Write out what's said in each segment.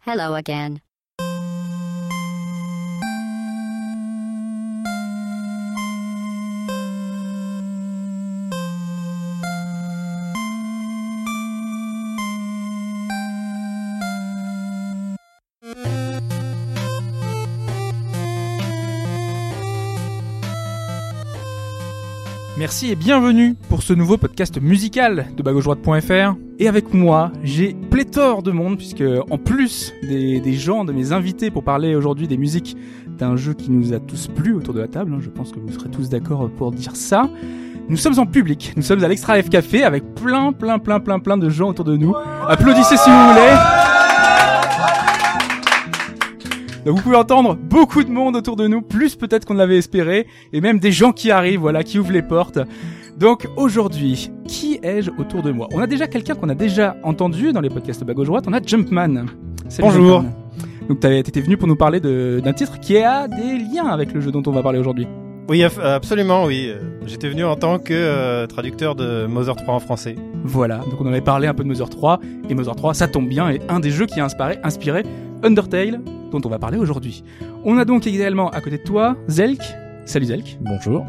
Hello again. Merci et bienvenue pour ce nouveau podcast musical de bagaujoie.fr. Et avec moi, j'ai pléthore de monde puisque en plus des, gens, de mes invités pour parler aujourd'hui des musiques d'un jeu qui nous a tous plu autour de la table, hein, je pense que vous serez tous d'accord pour dire ça. Nous sommes en public, nous sommes à l'Extra F Café avec plein, plein, plein, plein, plein de gens autour de nous. Applaudissez si vous voulez. Donc vous pouvez entendre beaucoup de monde autour de nous, plus peut-être qu'on l'avait espéré, et même des gens qui arrivent, voilà, qui ouvrent les portes. Donc aujourd'hui, qui ai-je autour de moi? On a déjà quelqu'un qu'on a déjà entendu dans les podcasts Bago Droite, on a Jumpman. Salut, Bonjour. Jumpman. Donc t'avais- t'étais venu pour nous parler de- d'un titre qui a des liens avec le jeu dont on va parler aujourd'hui. Oui, absolument, oui. Euh, J'étais venu en tant que euh, traducteur de Mother 3 en français. Voilà, donc on avait parlé un peu de Mother 3, et Mother 3, ça tombe bien, est un des jeux qui a inspiré, inspiré Undertale, dont on va parler aujourd'hui. On a donc également à côté de toi, Zelk. Salut Zelk. Bonjour.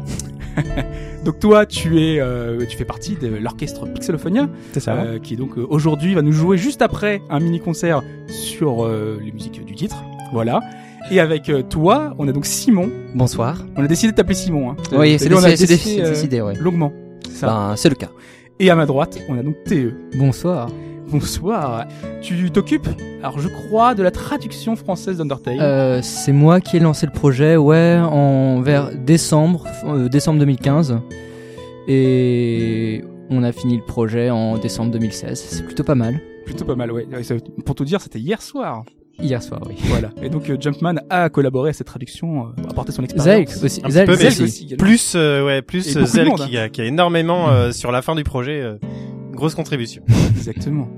Donc toi, tu es, euh, tu fais partie de l'orchestre Pixelophonia, C'est ça. euh, qui donc euh, aujourd'hui va nous jouer juste après un mini concert sur euh, les musiques du titre. Voilà. Et avec euh, toi, on a donc Simon. Bonsoir. On a décidé de t'appeler Simon. Hein. Oui, c'est vu, on a décidé, c'est décidé, euh, décidé, ouais. longuement. C'est ça. Ben, c'est le cas. Et à ma droite, on a donc TE. Bonsoir. Bonsoir. Tu t'occupes, alors je crois, de la traduction française d'Undertale. Euh, c'est moi qui ai lancé le projet, ouais, en vers décembre, euh, décembre 2015, et on a fini le projet en décembre 2016. C'est plutôt pas mal. Plutôt pas mal, ouais. Pour tout dire, c'était hier soir. Hier soir, oui. Voilà. Et donc euh, Jumpman a collaboré à cette traduction, euh, apporté son expérience. Zelk aussi. Un Zelk, peu, mais Zelk si. aussi. également. Plus, euh, ouais, plus Zell monde, qui, a, qui a énormément euh, sur la fin du projet. Euh, grosse contribution. Exactement.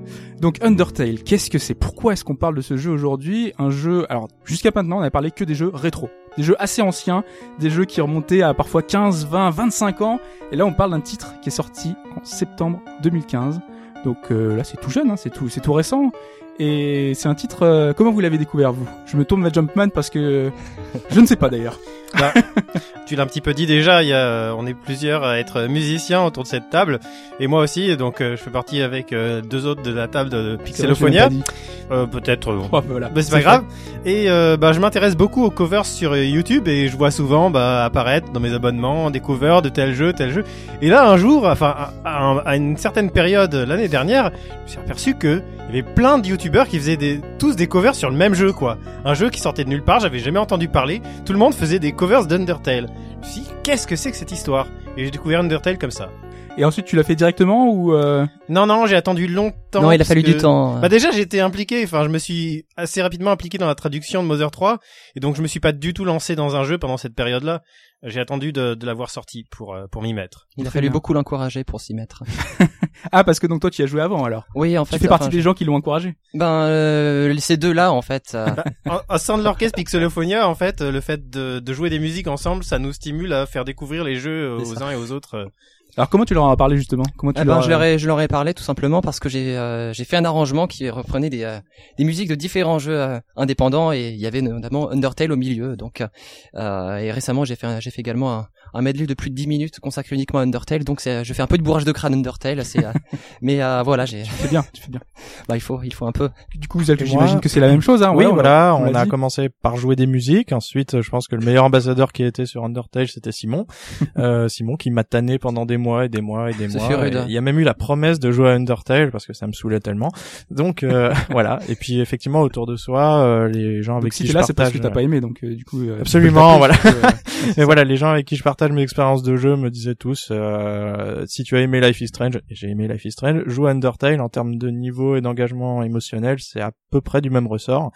Donc Undertale, qu'est-ce que c'est? Pourquoi est-ce qu'on parle de ce jeu aujourd'hui? Un jeu, alors jusqu'à maintenant on n'a parlé que des jeux rétro, des jeux assez anciens, des jeux qui remontaient à parfois 15, 20, 25 ans, et là on parle d'un titre qui est sorti en septembre 2015. Donc euh, là c'est tout jeune, hein, c'est tout, c'est tout récent. Et c'est un titre. euh, comment vous l'avez découvert vous? Je me tourne vers Jumpman parce que je ne sais pas d'ailleurs. Tu l'as un petit peu dit déjà, il y a, euh, on est plusieurs à être musiciens autour de cette table, et moi aussi, donc euh, je fais partie avec euh, deux autres de la table de Pixelophonia. Euh, Peut-être. euh. Oh, voilà. Bah, c'est pas grave. Et euh, bah, je m'intéresse beaucoup aux covers sur YouTube et je vois souvent bah, apparaître dans mes abonnements des covers de tel jeu, tel jeu. Et là, un jour, enfin à, à- à une certaine période l'année dernière, je me suis aperçu que il y avait plein de YouTubeurs qui faisaient des, tous des covers sur le même jeu, quoi. Un jeu qui sortait de nulle part, j'avais jamais entendu parler. Tout le monde faisait des covers d'Undertale. Dit, qu'est-ce que c'est que cette histoire? Et j'ai découvert Undertale comme ça. Et ensuite tu l'as fait directement ou euh... Non, non, j'ai attendu longtemps. Non, il a fallu que- du temps. bah déjà j'étais impliqué, enfin je me suis assez rapidement impliqué dans la traduction de Mother 3 et donc je me suis pas du tout lancé dans un jeu pendant cette période-là. J'ai attendu de, de l'avoir sorti pour euh, pour m'y mettre. Il a fallu bien. beaucoup l'encourager pour s'y mettre. ah parce que donc toi tu y as joué avant alors. Oui, en Tu fait. fais enfin, partie des gens qui l'ont encouragé. Ben, euh, ces deux-là, en fait. euh, En- Au sein de l'orchestre Pixelophonia, en fait, euh, le fait de, de jouer des musiques ensemble, ça nous stimule à faire découvrir les jeux euh, aux uns et aux autres. Alors comment tu leur en as parlé justement? Comment tu eh ben, leur je leur ai, je leur ai parlé tout simplement parce que j'ai, euh, j'ai fait un arrangement qui reprenait des, euh, des musiques de différents jeux euh, indépendants et il y avait notamment Undertale au milieu. Donc, euh, et récemment, j'ai fait, un- j'ai fait également un, un medley de plus de 10 minutes consacré uniquement à Undertale. Donc, c'est, je fais un peu de bourrage de crâne Undertale. C'est, euh, mais euh, voilà, j'ai, Tu fais bien, tu fais bien. bah, il faut, il faut un peu. Du coup, j'imagine que c'est la même chose, hein oui, ouais, voilà, on on, a dit. commencé par jouer des musiques. Ensuite, je pense que le meilleur ambassadeur qui a été sur Undertale, c'était Simon. euh, Simon qui m'a tanné pendant des mois et des mois et des mois. Et Il y a même eu la promesse de jouer à Undertale parce que ça me saulait tellement. Donc euh, voilà. Et puis effectivement, autour de soi, euh, les gens avec Donc si qui t'es je là, c'est parce partage. que t'as pas aimé, donc euh, du coup. euh, Absolument, voilà. euh, Et voilà, les gens avec qui je partage mes expériences de jeu me disaient tous, euh, si tu as aimé Life is Strange, j'ai aimé Life is Strange, joue Undertale en termes de niveau et d'engagement émotionnel, c'est à peu près du même ressort.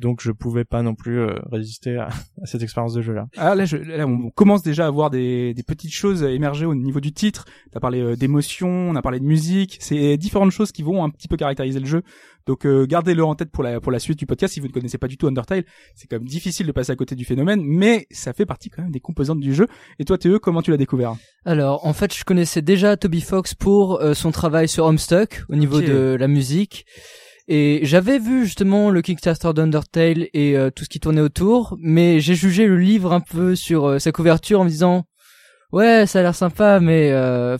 Donc je pouvais pas non plus euh, résister à, à cette expérience de jeu là. Ah là, je, là, on commence déjà à voir des, des petites choses émerger au niveau du titre. T'as parlé euh, d'émotion, on a parlé de musique. C'est différentes choses qui vont un petit peu caractériser le jeu. Donc euh, gardez-le en tête pour la pour la suite du podcast. Si vous ne connaissez pas du tout Undertale, c'est quand même difficile de passer à côté du phénomène, mais ça fait partie quand même des composantes du jeu. Et toi, TE, comment tu l'as découvert? Alors, en fait, je connaissais déjà Toby Fox pour euh, son travail sur Homestuck au niveau de la musique. Et j'avais vu justement le Kickstarter d'Undertale et euh, tout ce qui tournait autour, mais j'ai jugé le livre un peu sur euh, sa couverture en me disant ouais ça a l'air sympa mais euh,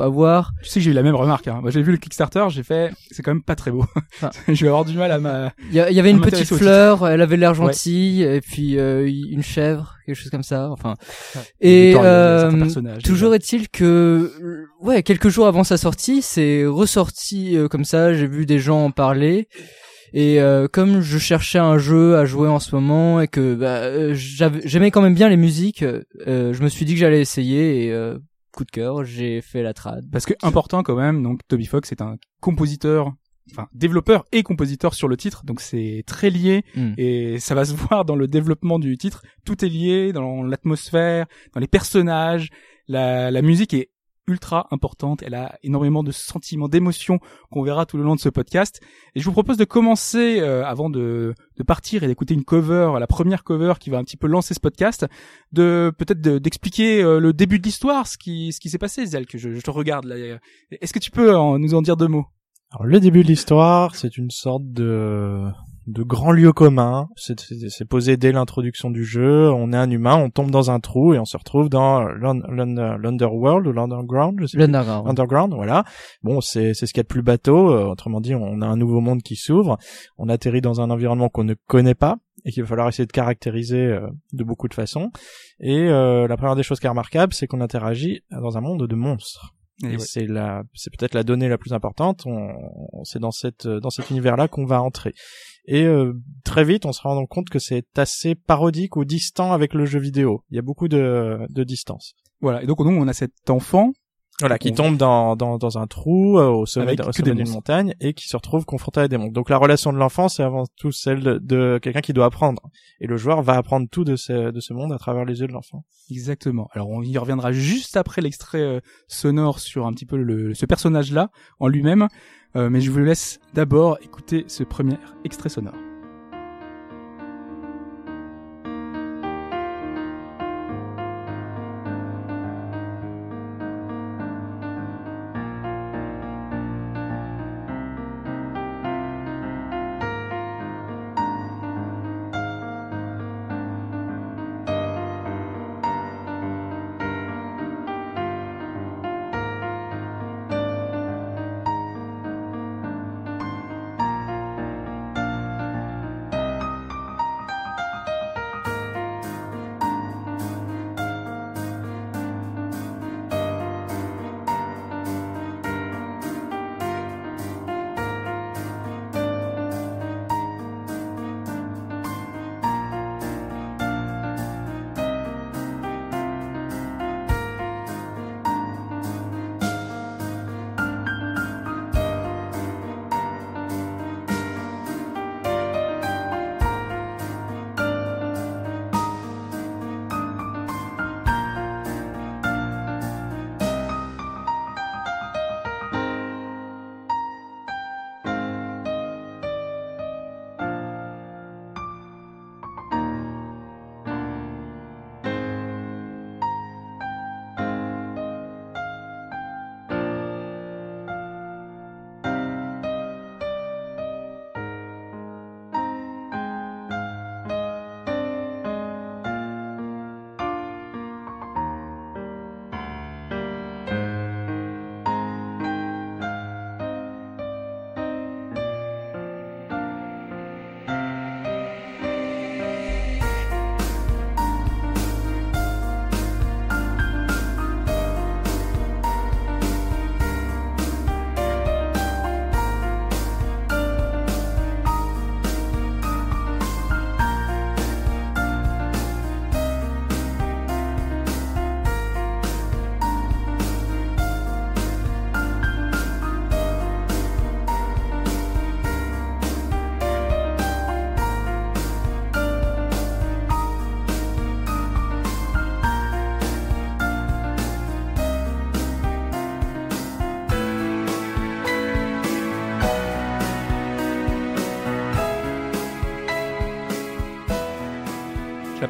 à voir. Tu sais que j'ai eu la même remarque. Hein. Moi, j'ai vu le Kickstarter, j'ai fait, c'est quand même pas très beau. Ah. je vais avoir du mal à ma. Il y, avait une petite fleur, elle avait l'air gentille et puis euh, une chèvre, quelque chose comme ça. Enfin Et euh. Toujours est-il que, euh, ouais, quelques jours avant sa sortie, c'est ressorti euh, comme ça. J'ai vu des gens en parler. Et euh, comme je cherchais un jeu à jouer en ce moment et que bah, euh, j'aimais quand même bien les musiques, euh, euh, je me suis dit que j'allais essayer et euh, coup de cœur, j'ai fait la trad. Parce que important quand même, donc Toby Fox est un compositeur, enfin développeur et compositeur sur le titre, donc c'est très lié Mm. et ça va se voir dans le développement du titre. Tout est lié dans l'atmosphère, dans les personnages. La, la musique est ultra importante. Elle a énormément de sentiments, d'émotions qu'on verra tout le long de ce podcast. Et je vous propose de commencer euh, avant de, de partir et d'écouter une cover, la première cover qui va un petit peu lancer ce podcast, de peut-être de- d'expliquer euh, le début de l'histoire, ce qui ce qui s'est passé, Zel, que je, je te regarde là. Est-ce que tu peux en- nous en dire deux mots? Alors le début de l'histoire, c'est une sorte de de grand lieu commun. C'est- C'est c'est posé dès l'introduction du jeu. On est un humain, on tombe dans un trou et on se retrouve dans l'un- l'un- l'underworld ou l'underground, je sais plus. L'underground. Underground, voilà. Bon, c'est c'est ce qu'il y a de plus bateau. euh, autrement dit, on a un nouveau monde qui s'ouvre. On atterrit dans un environnement qu'on ne connaît pas et qu'il va falloir essayer de caractériser euh, de beaucoup de façons. Et euh, la première des choses qui est remarquable, c'est qu'on interagit dans un monde de monstres. Et c'est la, c'est peut-être la donnée la plus importante. On, on- c'est dans cette, dans cet univers-là qu'on va entrer. Et euh, très vite, on se rend compte que c'est assez parodique ou distant avec le jeu vidéo. Il y a beaucoup de, de distance. Voilà. Et donc nous, on a cet enfant Voilà, qui tombe dans, dans, dans un trou euh, au sommet, au sommet d'une montagne et qui se retrouve confronté à des monstres. Donc la relation de l'enfant, c'est avant tout celle de, de quelqu'un qui doit apprendre. Et le joueur va apprendre tout de ce, de ce monde à travers les yeux de l'enfant. Exactement. Alors on y reviendra juste après l'extrait euh, sonore sur un petit peu le, ce personnage-là en lui-même, Euh, mais je vous laisse d'abord écouter ce premier extrait sonore.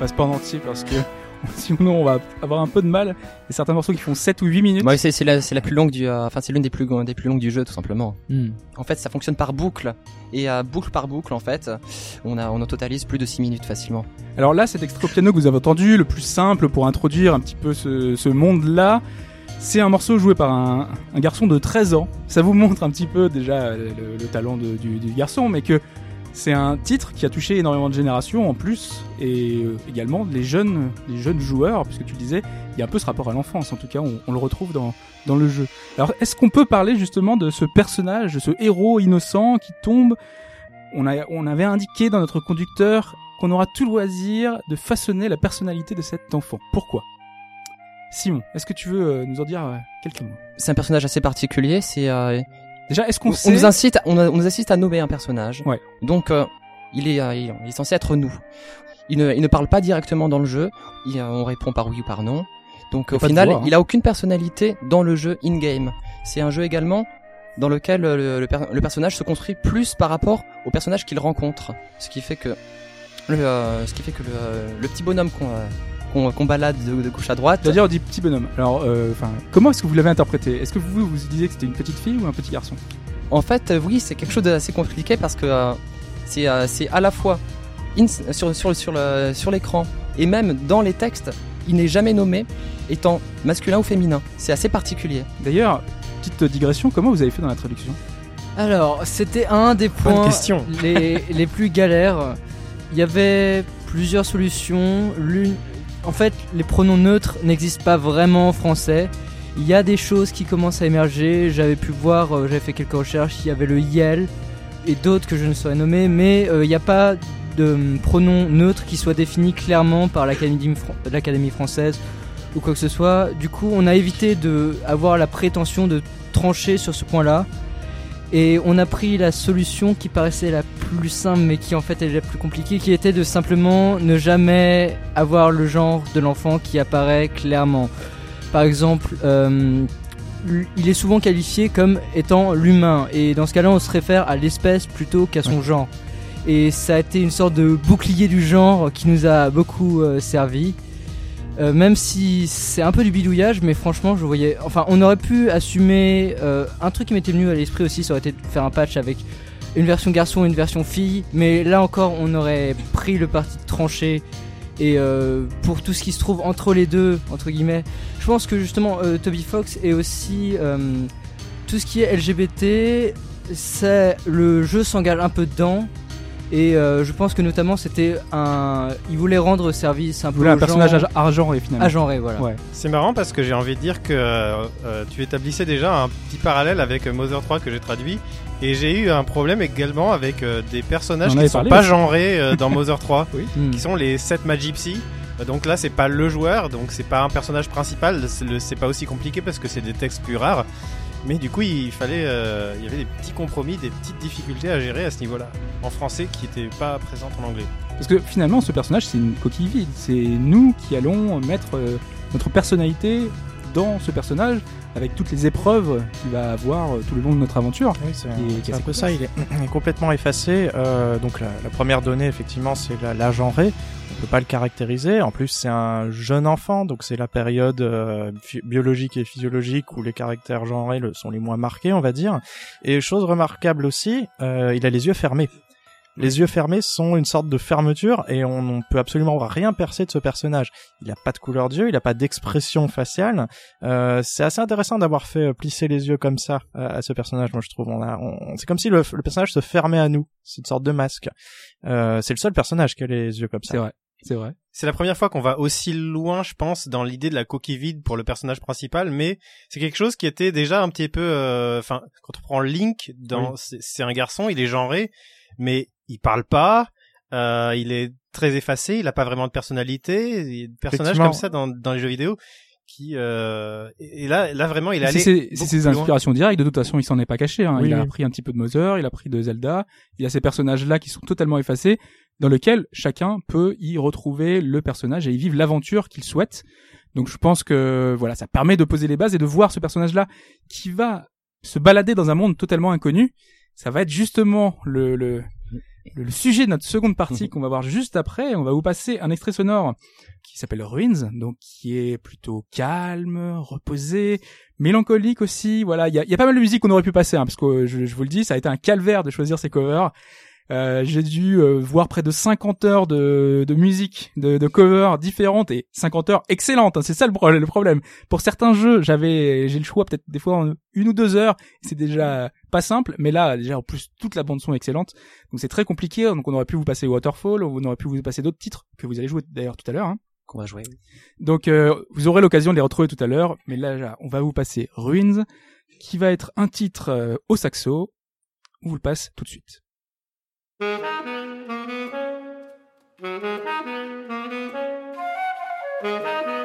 Passe pas en entier parce que sinon on va avoir un peu de mal. Il y a certains morceaux qui font 7 ou 8 minutes. Ouais, c'est c'est la c'est la plus longue du euh, enfin c'est l'une des plus des plus longues du jeu tout simplement. Hmm. En fait, ça fonctionne par boucle et euh, boucle par boucle en fait, on a on en totalise plus de 6 minutes facilement. Alors là, cet extrait au piano que vous avez entendu, le plus simple pour introduire un petit peu ce, ce monde-là, c'est un morceau joué par un, un garçon de 13 ans. Ça vous montre un petit peu déjà le, le talent de- du, du garçon, mais que c'est un titre qui a touché énormément de générations en plus, et euh, également les jeunes, les jeunes joueurs, puisque tu disais, il y a un peu ce rapport à l'enfance, en tout cas, on, on le retrouve dans, dans le jeu. Alors, est-ce qu'on peut parler justement de ce personnage, de ce héros innocent qui tombe? On, a, on avait indiqué dans notre conducteur qu'on aura tout loisir de façonner la personnalité de cet enfant. Pourquoi? Simon, est-ce que tu veux euh, nous en dire euh, quelques mots? C'est un personnage assez particulier, c'est euh, Déjà, est-ce qu'on on, sait on nous incite on, on nous assiste à nommer un personnage. Ouais. Donc euh, il est euh, il il est censé être nous. Il ne il ne parle pas directement dans le jeu, il, euh, on répond par oui ou par non. Donc au final, hein. il a aucune personnalité dans le jeu in-game. C'est un jeu également dans lequel le, le per- le personnage se construit plus par rapport au personnage qu'il rencontre, ce qui fait que le, ce qui fait que le, le petit bonhomme qu'on qu'on balade de, de gauche à droite, C'est-à-dire, on dit petit bonhomme. Alors, euh, enfin, comment est-ce que vous l'avez interprété? Est-ce que vous vous disiez que c'était une petite fille ou un petit garçon? En fait, euh, oui, c'est quelque chose d'assez compliqué parce que euh, c'est euh, à la fois in- sur sur sur le sur l'écran et même dans les textes, il n'est jamais nommé étant masculin ou féminin. C'est assez particulier. D'ailleurs, petite digression, comment vous avez fait dans la traduction? Alors, c'était un des points question. les, les plus galères. Il y avait plusieurs solutions. L'une, en fait, les pronoms neutres n'existent pas vraiment en français. Il y a des choses qui commencent à émerger. J'avais pu voir, euh, j'avais fait quelques recherches. Il y avait le YEL et d'autres que je ne saurais nommer, mais euh, il n'y a pas de hum, pronom neutre qui soit défini clairement par l'Académie fran- l'Académie française ou quoi que ce soit. Du coup, on a évité de avoir la prétention de trancher sur ce point-là. Et on a pris la solution qui paraissait la plus simple, mais qui en fait est la plus compliquée, qui était de simplement ne jamais avoir le genre de l'enfant qui apparaît clairement. Par exemple, euh, il est souvent qualifié comme étant l'humain, et dans ce cas-là, on se réfère à l'espèce plutôt qu'à son genre. Et ça a été une sorte de bouclier du genre qui nous a beaucoup euh, servi. Euh, même si c'est un peu du bidouillage, mais franchement, je voyais. Enfin, on aurait pu assumer. euh, un truc qui m'était venu à l'esprit aussi, ça aurait été de faire un patch avec une version garçon et une version fille. Mais là encore, on aurait pris le parti de trancher. Et euh, pour tout ce qui se trouve entre les deux, entre guillemets, je pense que justement, Toby Fox est aussi. tout ce qui est LGBT, c'est le jeu s'engage un peu dedans. Et euh, je pense que notamment c'était un. Il voulait rendre service un peu voulez un aux personnage argenté finalement. agenré, voilà. Ouais. C'est marrant parce que j'ai envie de dire que euh, euh, tu établissais déjà un petit parallèle avec Mother 3 que j'ai traduit. Et j'ai eu un problème également avec euh, des personnages On qui avait sont parlé pas aussi. genrés euh, dans Mother 3, Hmm. qui sont les 7 Magypsy. Euh, Donc là, c'est pas le joueur, donc c'est pas un personnage principal, c'est pas aussi compliqué parce que c'est des textes plus rares. Mais du coup, il fallait, euh, y avait des petits compromis, des petites difficultés à gérer à ce niveau-là, en français qui n'étaient pas présentes en anglais. Parce que finalement, ce personnage, c'est une coquille vide. C'est nous qui allons mettre euh, notre personnalité dans ce personnage avec toutes les épreuves qu'il va avoir euh, tout le long de notre aventure. Oui, c'est un peu ça, il est, il est complètement effacé. Euh, donc la, la première donnée, effectivement, c'est la, la genrée. On peut pas le caractériser. En plus, c'est un jeune enfant, donc c'est la période euh, biologique et physiologique où les caractères genrés le- sont les moins marqués, on va dire. Et chose remarquable aussi, euh, il a les yeux fermés. Les yeux fermés sont une sorte de fermeture et on ne peut absolument rien percer de ce personnage. Il n'a pas de couleur d'yeux, il n'a pas d'expression faciale. Euh, c'est assez intéressant d'avoir fait euh, plisser les yeux comme ça euh, à ce personnage, moi je trouve. On a, on- c'est comme si le, le personnage se fermait à nous. C'est une sorte de masque. Euh, c'est le seul personnage qui a les yeux comme ça. C'est vrai. C'est vrai. C'est la première fois qu'on va aussi loin, je pense, dans l'idée de la coquille vide pour le personnage principal, mais c'est quelque chose qui était déjà un petit peu, euh, enfin, quand on prend Link, dans, c'est c'est un garçon, il est genré, mais il parle pas, euh, il est très effacé, il a pas vraiment de personnalité, il y a des personnages comme ça dans, dans les jeux vidéo qui, euh, et là, là vraiment, il est C'est allé. c'est ses inspirations directes. De toute façon, il s'en est pas caché. Hein. Oui, il a oui. appris un petit peu de Mother, il a pris de Zelda. Il y a ces personnages-là qui sont totalement effacés, dans lesquels chacun peut y retrouver le personnage et y vivre l'aventure qu'il souhaite. Donc, je pense que voilà, ça permet de poser les bases et de voir ce personnage-là qui va se balader dans un monde totalement inconnu. Ça va être justement le, le le, sujet de notre seconde partie qu'on va voir juste après. On va vous passer un extrait sonore qui s'appelle Ruins, donc qui est plutôt calme, reposé, mélancolique aussi. Voilà, il y a, il y a pas mal de musique qu'on aurait pu passer, hein, parce que je, je vous le dis, ça a été un calvaire de choisir ces covers. Euh, j'ai dû euh, voir près de 50 heures de, de musique, de, de covers différentes et 50 heures excellentes. hein, c'est ça le, pro- le problème. Pour certains jeux, j'avais, j'ai le choix peut-être des fois en une ou deux heures. C'est déjà pas simple, mais là déjà en plus toute la bande son est excellente. Donc c'est très compliqué. Donc on aurait pu vous passer Waterfall, on aurait pu vous passer d'autres titres que vous allez jouer d'ailleurs tout à l'heure. hein. Qu'on va jouer. Donc euh, vous aurez l'occasion de les retrouver tout à l'heure, mais là là, on va vous passer Ruins, qui va être un titre euh, au saxo. On vous le passe tout de suite. Thank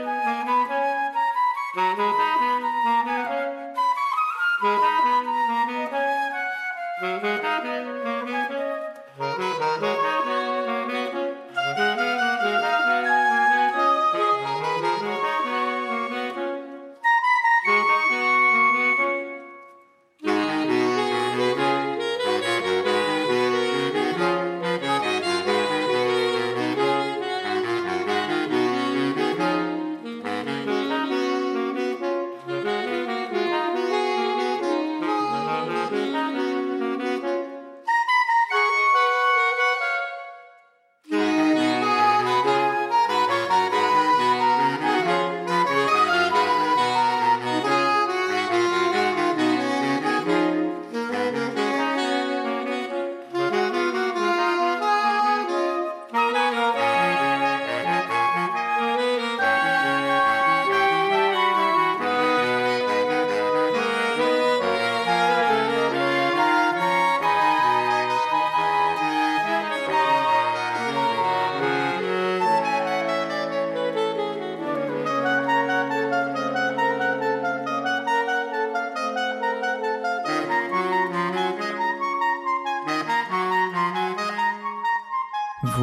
you.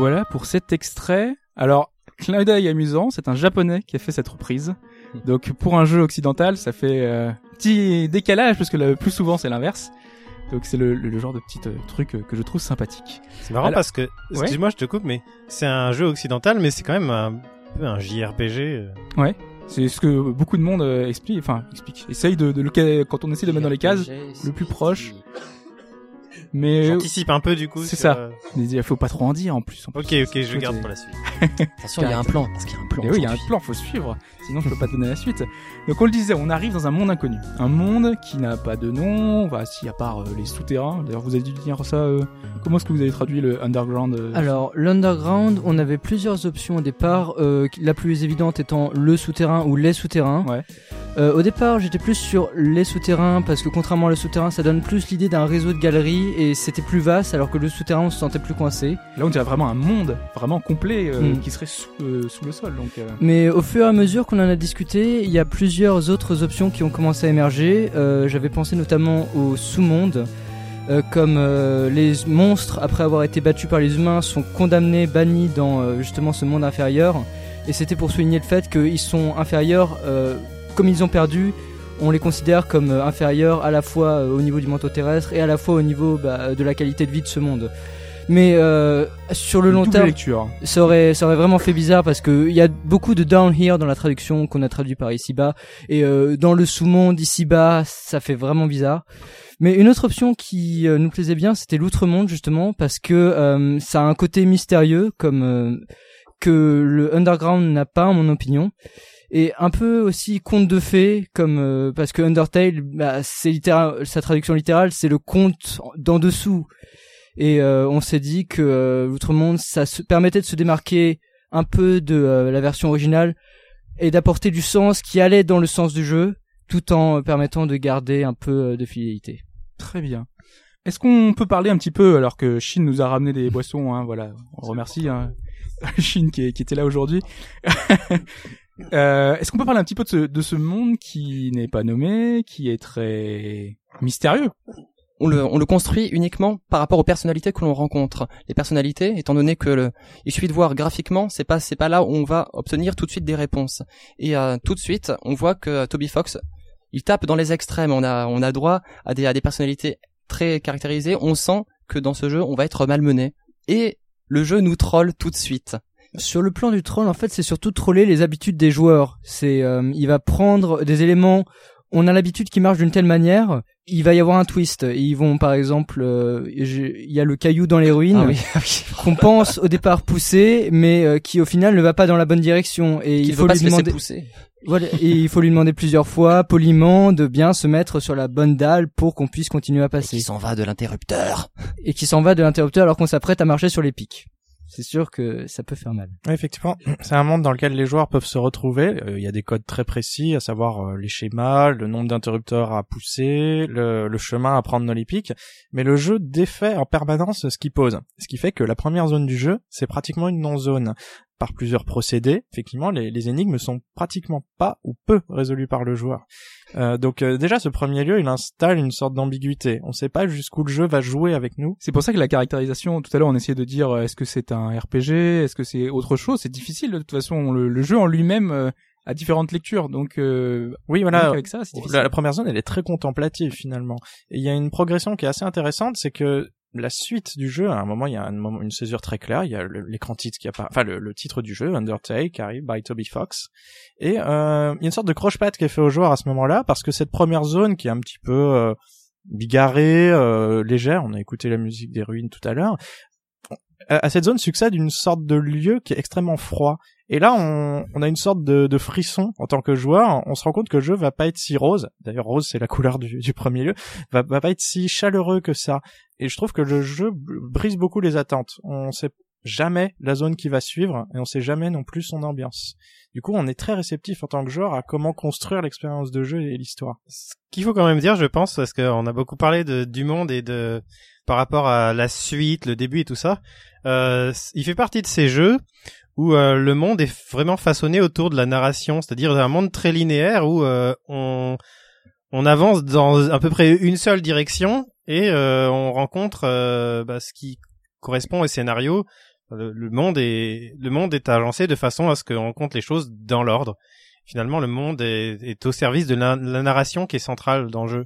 Voilà pour cet extrait. Alors, clin d'œil amusant, c'est un japonais qui a fait cette reprise. Donc pour un jeu occidental, ça fait euh, petit décalage parce que le plus souvent c'est l'inverse. Donc c'est le, le- le genre de petit euh, truc euh, que je trouve sympathique. C'est marrant Alors- parce que, excuse-moi, je te coupe, mais c'est un jeu occidental, mais c'est quand même un peu un JRPG. euh. C'est ce que beaucoup de monde euh, explique, enfin explique, essaye de, de le quand on essaie de le mettre dans les cases. le plus proche. Mais J'anticipe un peu du coup. c'est sur, ça. euh, il faut pas trop en dire en plus. En plus. Ok, ok, je garde pour la suite. Attention, il y a un plan. Parce qu'il y a un plan. Et oui, il y a un plan, faut suivre. Sinon, je peux pas te donner la suite. Donc, on le disait, on arrive dans un monde inconnu. Un monde qui n'a pas de nom, bah, si, à part euh, les souterrains. D'ailleurs, vous avez dû dire ça, euh, comment est-ce que vous avez traduit le underground euh, Alors, l'underground, on avait plusieurs options au départ, euh, la plus évidente étant le souterrain ou les souterrains. Ouais. Euh, au départ, j'étais plus sur les souterrains parce que contrairement au souterrain, ça donne plus l'idée d'un réseau de galeries et c'était plus vaste alors que le souterrain, on se sentait plus coincé. Là, on dirait vraiment un monde vraiment complet euh, Mm. qui serait sous, euh, sous le sol. Donc, Mais au fur et à mesure qu'on en a discuté, il y a plusieurs autres options qui ont commencé à émerger. J'avais pensé notamment au sous-monde, comme les monstres, après avoir été battus par les humains, sont condamnés, bannis dans justement ce monde inférieur. Et c'était pour souligner le fait qu'ils sont inférieurs, euh, comme ils ont perdu, on les considère comme euh, inférieurs à la fois euh, au niveau du manteau terrestre et à la fois au niveau bah, de la qualité de vie de ce monde. Mais euh, sur le une long terme, lecture. ça aurait, ça aurait vraiment fait bizarre parce que il y a beaucoup de down here dans la traduction qu'on a traduit par ici-bas et euh, dans le sous-monde ici-bas, ça fait vraiment bizarre. Mais une autre option qui euh, nous plaisait bien, c'était l'outre-monde justement parce que euh, ça a un côté mystérieux comme euh, que le underground n'a pas, en mon opinion. Et un peu aussi conte de fées, comme euh, parce que Undertale, bah, c'est littéral, sa traduction littérale, c'est le conte d'en dessous. Et euh, on s'est dit que euh, l'outre-monde, ça se permettait de se démarquer un peu de euh, la version originale et d'apporter du sens qui allait dans le sens du jeu, tout en permettant de garder un peu euh, de fidélité. Très bien. Est-ce qu'on peut parler un petit peu, alors que Shin nous a ramené des boissons, hein, voilà, on remercie hein, Shin qui, est- qui était là aujourd'hui. Euh, Est-ce qu'on peut parler un petit peu de ce, de ce monde qui n'est pas nommé, qui est très mystérieux? On le, on le construit uniquement par rapport aux personnalités que l'on rencontre. Les personnalités, étant donné que le, il suffit de voir graphiquement, c'est pas, c'est pas là où on va obtenir tout de suite des réponses. Et euh, tout de suite, on voit que Toby Fox, il tape dans les extrêmes. On a, on a droit à des, à des personnalités très caractérisées. On sent que dans ce jeu, on va être malmené. Et le jeu nous troll tout de suite. Sur le plan du troll, en fait, c'est surtout troller les habitudes des joueurs. C'est, euh, il va prendre des éléments. On a l'habitude qui marche d'une telle manière. Il va y avoir un twist. Ils vont, par exemple, euh, il y a le caillou dans les ruines Ah oui, qu'on pense au départ pousser, mais euh, qui au final ne va pas dans la bonne direction. Et il faut pas lui se demander. pousser. Voilà, et il faut lui demander plusieurs fois, poliment, de bien se mettre sur la bonne dalle pour qu'on puisse continuer à Et passer. qui s'en va de l'interrupteur. Et qui s'en va de l'interrupteur alors qu'on s'apprête à marcher sur les pics. C'est sûr que ça peut faire mal. Effectivement, c'est un monde dans lequel les joueurs peuvent se retrouver. Euh, Il y a des codes très précis, à savoir euh, les schémas, le nombre d'interrupteurs à pousser, le, le chemin à prendre dans les pics. Mais le jeu défait en permanence ce qui pose. Ce qui fait que la première zone du jeu, c'est pratiquement une non-zone. Par plusieurs procédés, effectivement, les, les énigmes sont pratiquement pas ou peu résolues par le joueur. Euh, donc euh, déjà, ce premier lieu, il installe une sorte d'ambiguïté. On sait pas jusqu'où le jeu va jouer avec nous. C'est pour ça que la caractérisation, tout à l'heure, on essayait de dire, euh, est-ce que c'est un RPG, est-ce que c'est autre chose C'est difficile, de toute façon. Le, le jeu en lui-même euh, a différentes lectures, donc euh, Oui, voilà. avec ça. La, la première zone, elle est très contemplative finalement. Et il y a une progression qui est assez intéressante, c'est que la suite du jeu, à un moment, il y a un moment, une césure très claire. Il y a l'écran titre qui apparaît, enfin le, titre du jeu, Undertale, qui arrive by Toby Fox. Et euh, il y a une sorte de croche-patte qui est fait aux joueurs à ce moment-là, parce que cette première zone qui est un petit peu euh, bigarrée, euh, légère, on a écouté la musique des ruines tout à l'heure. À cette zone succède une sorte de lieu qui est extrêmement froid. Et là, on, on a une sorte de, de frisson en tant que joueur. On se rend compte que le jeu va pas être si rose. D'ailleurs, rose, c'est la couleur du, du premier lieu. Va, va pas être si chaleureux que ça. Et je trouve que le jeu brise beaucoup les attentes. On sait jamais la zone qui va suivre et on sait jamais non plus son ambiance. Du coup, on est très réceptif en tant que joueur à comment construire l'expérience de jeu et l'histoire. Ce qu'il faut quand même dire, je pense, parce qu'on a beaucoup parlé de, du monde et de par rapport à la suite, le début et tout ça. Euh, il fait partie de ces jeux où euh, le monde est vraiment façonné autour de la narration, c'est-à-dire un monde très linéaire où euh, on on avance dans à peu près une seule direction et euh, on rencontre euh, bah, ce qui correspond au scénario. Le, le monde est le monde est agencé de façon à ce qu'on rencontre les choses dans l'ordre. Finalement, le monde est, est au service de la, la narration qui est centrale dans le jeu.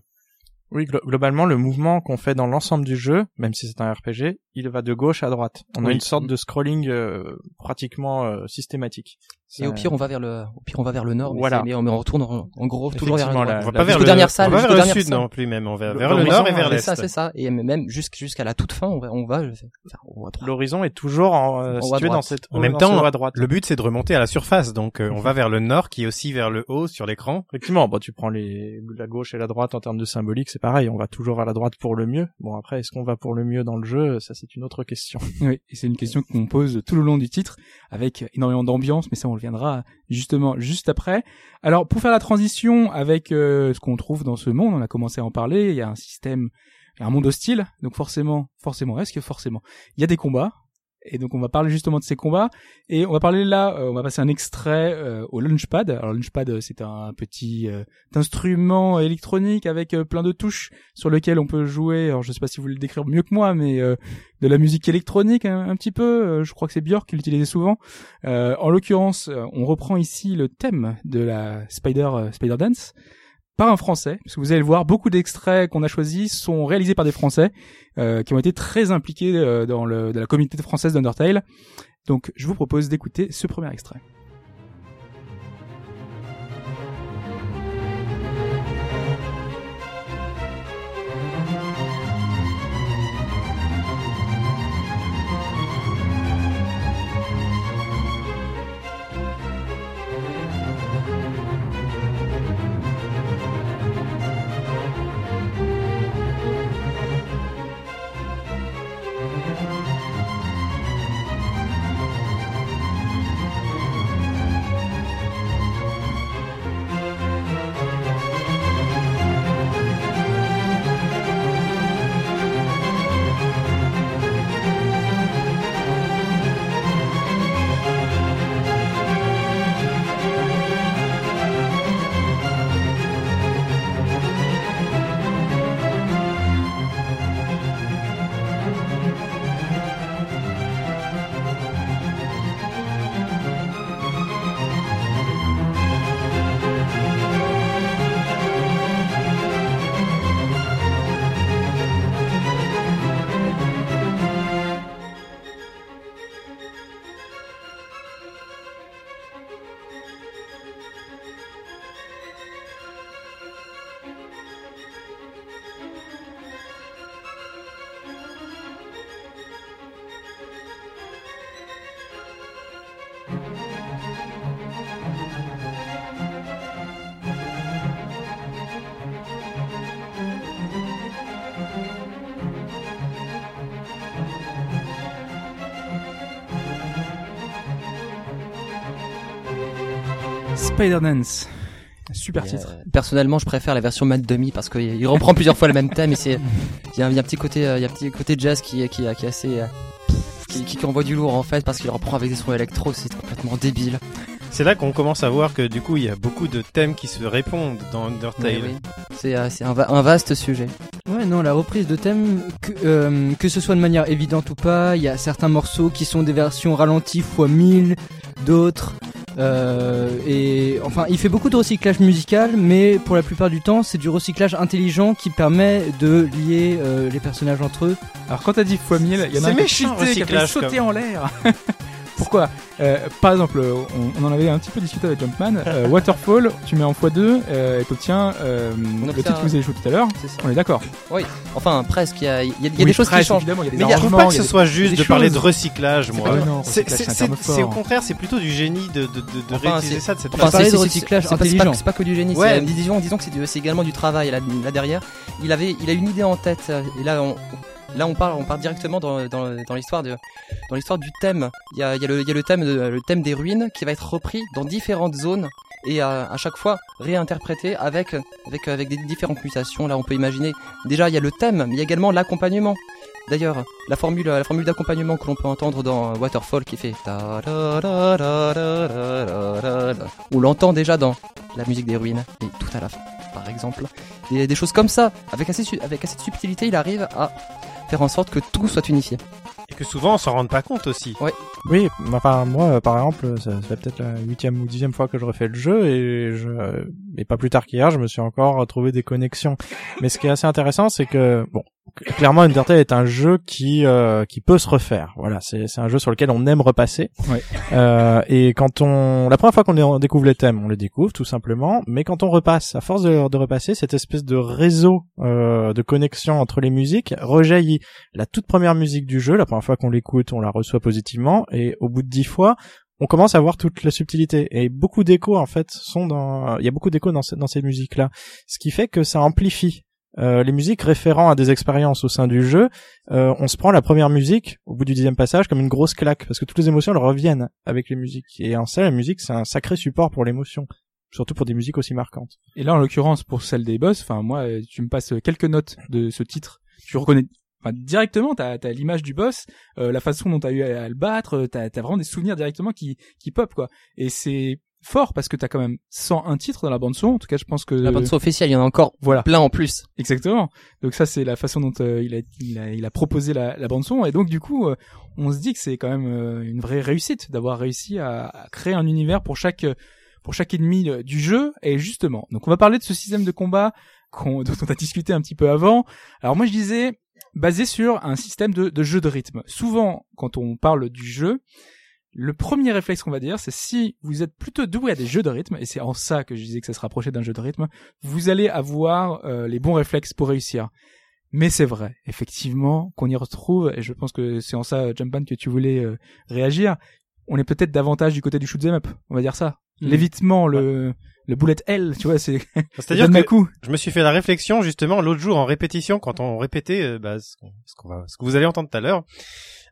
Oui, glo- globalement, le mouvement qu'on fait dans l'ensemble du jeu, même si c'est un RPG, il va de gauche à droite. On a une sorte de scrolling euh, pratiquement euh, systématique. Et au pire, on va vers le, au pire, on va vers le nord. mais Voilà. Mais on, mais on retourne en, en gros toujours vers droite. la- On va pas vers le, dernières salles, on va vers le sud non plus même, on va Le- vers le nord et vers ouais, C'est l'est. ça, c'est ça. Et même jusqu'- jusqu'à la toute fin, on va, on va, on va. L'horizon est toujours en, euh, situé dans cette En même temps, haut à droite. Le but c'est de remonter à la surface, donc euh, on va vers le nord qui est aussi vers le haut sur l'écran. Effectivement, bon, tu prends les, la gauche et la droite en termes de symbolique, c'est pareil, on va toujours vers la droite pour le mieux. Bon, après, est-ce qu'on va pour le mieux dans le jeu? Ça, c'est une autre question. Oui, et c'est une question qu'on pose tout le long du titre, avec énormément d'ambiance, mais ça on reviendra justement juste après. Alors pour faire la transition avec euh, ce qu'on trouve dans ce monde, on a commencé à en parler, il y a un système, un monde hostile, donc forcément, forcément, est-ce que forcément, il y a des combats, et donc on va parler justement de ces combats, et on va parler là, euh, on va passer un extrait euh, au Launchpad. Alors Launchpad euh, c'est un petit euh, instrument électronique avec euh, plein de touches sur lequel on peut jouer, alors je sais pas si vous le décrire mieux que moi, mais euh, de la musique électronique un, un petit peu. je crois que c'est Björk qui l'utilisait souvent. En l'occurrence, on reprend ici le thème de la Spider Spider Dance par un Français, parce que vous allez le voir, beaucoup d'extraits qu'on a choisis sont réalisés par des Français euh, qui ont été très impliqués euh, dans, le, dans la communauté française d'Undertale. Donc, je vous propose d'écouter ce premier extrait. Spider-Dance. Super Et, titre. euh, personnellement, je préfère la version Mad Dummy parce qu'il il reprend plusieurs fois le même thème et c'est il y, a un- il y a un petit côté euh, il y a un petit côté jazz qui est- qui est- qui est assez euh, qui, qui, qui envoie du lourd en fait parce qu'il reprend avec des sons électro, c'est complètement débile. C'est là qu'on commence à voir que du coup il y a beaucoup de thèmes qui se répondent dans Undertale. Oui, oui. C'est euh, un, va- un vaste sujet. Ouais, non, la reprise de thème, que, euh, que ce soit de manière évidente ou pas, il y a certains morceaux qui sont des versions ralenties fois 1000, d'autres. Euh, et enfin, il fait beaucoup de recyclage musical, mais pour la plupart du temps, c'est du recyclage intelligent qui permet de lier euh, les personnages entre eux. Alors quand t'as dit fois 1000, il y en a C'est un qui a méchant, tilté, qui a fait recyclage, sauter comme. en l'air. Pourquoi? Euh, Par exemple, on, on en avait un petit peu discuté avec Jumpman. euh, Waterfall, tu mets en x2 euh, et t'obtiens euh, le titre que vous avez joué tout à l'heure. On est d'accord. Enfin, presque. Il y a, il y a- il y a Oui, des choses qui changent. Évidemment, il y a des Mais Je trouve pas que ce soit juste de parler de recyclage, moi. C'est- au contraire, c'est plutôt du génie de, de, de, de Enfin, réutiliser c'est- ça de cette Enfin, c'est- recyclage c'est pas- c'est pas- intelligent. C'est pas que du génie. Disons, disons que c'est également du travail là, là derrière. Il avait, il a une idée en tête. Et là, on, Là, on part, on part directement dans, dans, dans l'histoire de, dans l'histoire du thème. Il y a, il y a, le, y a le, thème de, le thème des ruines qui va être repris dans différentes zones et à, à chaque fois réinterprété avec, avec, avec des différentes mutations. Là, on peut imaginer. Déjà, il y a le thème, mais il y a également l'accompagnement. D'ailleurs, la formule, la formule d'accompagnement que l'on peut entendre dans Waterfall qui fait. On l'entend déjà dans la musique des ruines et tout à la fin, par exemple. Des, des choses comme ça, avec assez, avec assez de subtilité, il arrive à faire en sorte que tout soit unifié. Et que souvent on s'en rend pas compte aussi. Oui, enfin moi euh, par exemple, ça, ça fait peut-être la huitième ou dixième fois que je refais le jeu et je, et pas plus tard qu'hier, je me suis encore trouvé des connexions. Mais ce qui est assez intéressant, c'est que bon, clairement Undertale est un jeu qui euh, qui peut se refaire. Voilà, c'est c'est un jeu sur lequel on aime repasser. Ouais. Euh, et quand on, la première fois qu'on les- on découvre les thèmes, on les découvre tout simplement. Mais quand on repasse, à force de, de repasser, cette espèce de réseau euh, de connexion entre les musiques rejaillit la toute première musique du jeu. La première fois qu'on l'écoute, on la reçoit positivement, et au bout de dix fois, on commence à voir toute la subtilité. Et beaucoup d'échos en fait sont dans, il y a beaucoup d'échos dans, ce- dans ces musiques-là, ce qui fait que ça amplifie. Euh, les musiques référant à des expériences au sein du jeu, euh, on se prend la première musique au bout du dixième passage comme une grosse claque parce que toutes les émotions elles reviennent avec les musiques et en ça la musique c'est un sacré support pour l'émotion surtout pour des musiques aussi marquantes. Et là, en l'occurrence, pour celle des boss, enfin moi, euh, tu me passes quelques notes de ce titre, tu reconnais enfin, directement, t'as as, l'image du boss, euh, la façon dont t'as eu à, le battre, t'as as vraiment des souvenirs directement qui qui pop quoi. Et c'est fort parce que t'as quand même 101 titres dans la bande son. En tout cas, je pense que La bande son officielle, il y en a encore voilà. plein en plus. Exactement. Donc ça c'est la façon dont euh, il, a, il a il a proposé la, la bande son et donc du coup euh, on se dit que c'est quand même euh, une vraie réussite d'avoir réussi à, à créer un univers pour chaque pour chaque ennemi du jeu et justement. Donc on va parler de ce système de combat dont on a discuté un petit peu avant. Alors moi je disais basé sur un système de, de jeu de rythme. Souvent quand on parle du jeu le premier réflexe qu'on va dire, c'est si vous êtes plutôt doué à des jeux de rythme, et c'est en ça que je disais que ça se rapprochait d'un jeu de rythme, vous allez avoir euh, les bons réflexes pour réussir. Mais c'est vrai, effectivement, qu'on y retrouve, et je pense que c'est en ça, Jumpman, que tu voulais euh, réagir, on est peut-être davantage du côté du shoot 'em up, on va dire ça. Mm. L'évitement, le, le bullet L, tu vois, c'est C'est-à-dire que coup. je me suis fait la réflexion justement l'autre jour en répétition quand on répétait euh, bah, ce qu'on va- ce que vous allez entendre tout à l'heure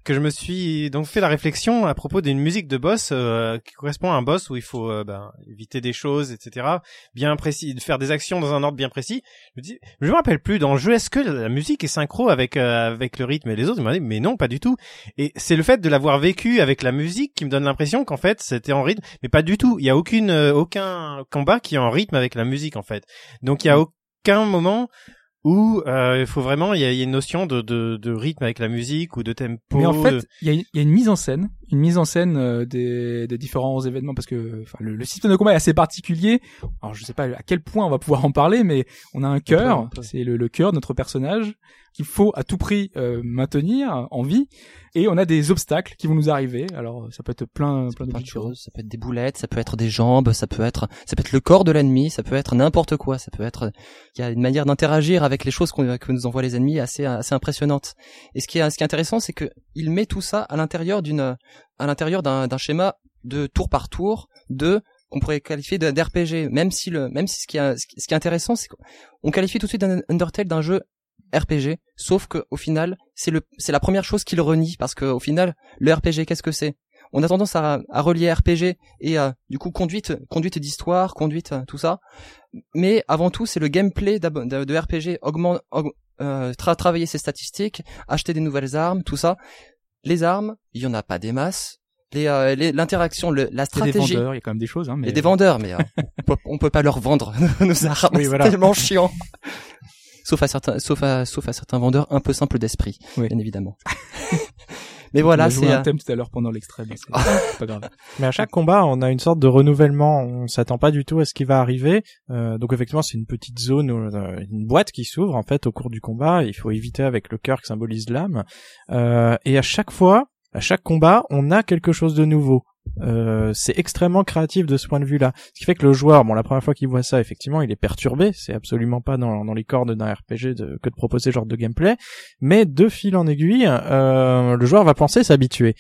que je me suis donc fait la réflexion à propos d'une musique de boss euh, qui correspond à un boss où il faut euh, ben, éviter des choses etc bien précis de faire des actions dans un ordre bien précis. Je me dis je me rappelle plus dans le jeu est-ce que la musique est synchro avec euh, avec le rythme et les autres? Ils m'ont dit mais non pas du tout. Et c'est le fait de l'avoir vécu avec la musique qui me donne l'impression qu'en fait c'était en rythme mais pas du tout. Il y a aucune euh, aucun combat qui est en rythme avec la musique en fait. Donc il y a aucun moment où euh, il faut vraiment il y y a une notion de, de, de rythme avec la musique ou de tempo Mais en fait, y, il y a une mise en scène, une mise en scène euh, des, des différents événements parce que enfin, le, le système de combat est assez particulier. Alors je sais pas à quel point on va pouvoir en parler, mais on a un cœur, c'est le, le cœur de notre personnage qu'il faut à tout prix euh, maintenir en vie, et on a des obstacles qui vont nous arriver. Alors ça peut être plein, plein de choses. Ça peut être des boulettes, ça peut être des jambes, ça peut être, ça peut être le corps de l'ennemi, ça peut être n'importe quoi. Ça peut être, il y a une manière d'interagir avec les choses qu'on- que nous envoient les ennemis assez, assez impressionnante. Et ce qui est, ce qui est intéressant, c'est que il met tout ça à l'intérieur d'une, à l'intérieur d'un, schéma de tour par tour de qu'on pourrait qualifier d'RPG, même si le, même si ce qui ce qui est intéressant, c'est qu'on qualifie tout de suite un Undertale d'un jeu RPG, sauf que au final, c'est le, c'est la première chose qu'il renie, parce que au final, le RPG, qu'est-ce que c'est? On a tendance à, à relier RPG et euh, du coup conduite, conduite d'histoire, conduite, tout ça. Mais avant tout, c'est le gameplay de, de RPG, augmente, aug- euh, tra- travailler ses statistiques, acheter des nouvelles armes, tout ça. Les armes, il y en a pas des masses. Les, euh, les- l'interaction, le, la Il y a des stratégie. vendeurs, il y a quand même des choses, hein, mais Il y a des vendeurs, mais euh, on, peut, on peut pas leur vendre nos armes. Oui, c'est voilà. tellement chiant. Sauf à certains, sauf à, sauf à certains vendeurs un peu simples d'esprit, Oui. bien évidemment. mais on voilà, a joué c'est un thème tout à l'heure pendant l'extrait, mais c'est c'est pas grave. Mais à chaque combat, on a une sorte de renouvellement. On s'attend pas du tout à ce qui va arriver. Euh, donc effectivement, c'est une petite zone, euh, une boîte qui s'ouvre en fait au cours du combat. Il faut éviter avec le cœur qui symbolise l'âme. Euh, et à chaque fois, à chaque combat, on a quelque chose de nouveau. Euh, c'est extrêmement créatif de ce point de vue-là. Ce qui fait que le joueur, bon, la première fois qu'il voit ça, effectivement, il est perturbé. C'est absolument pas dans, les cordes d'un RPG que de proposer ce genre de gameplay. Mais de fil en aiguille, euh, le joueur va penser s'habituer.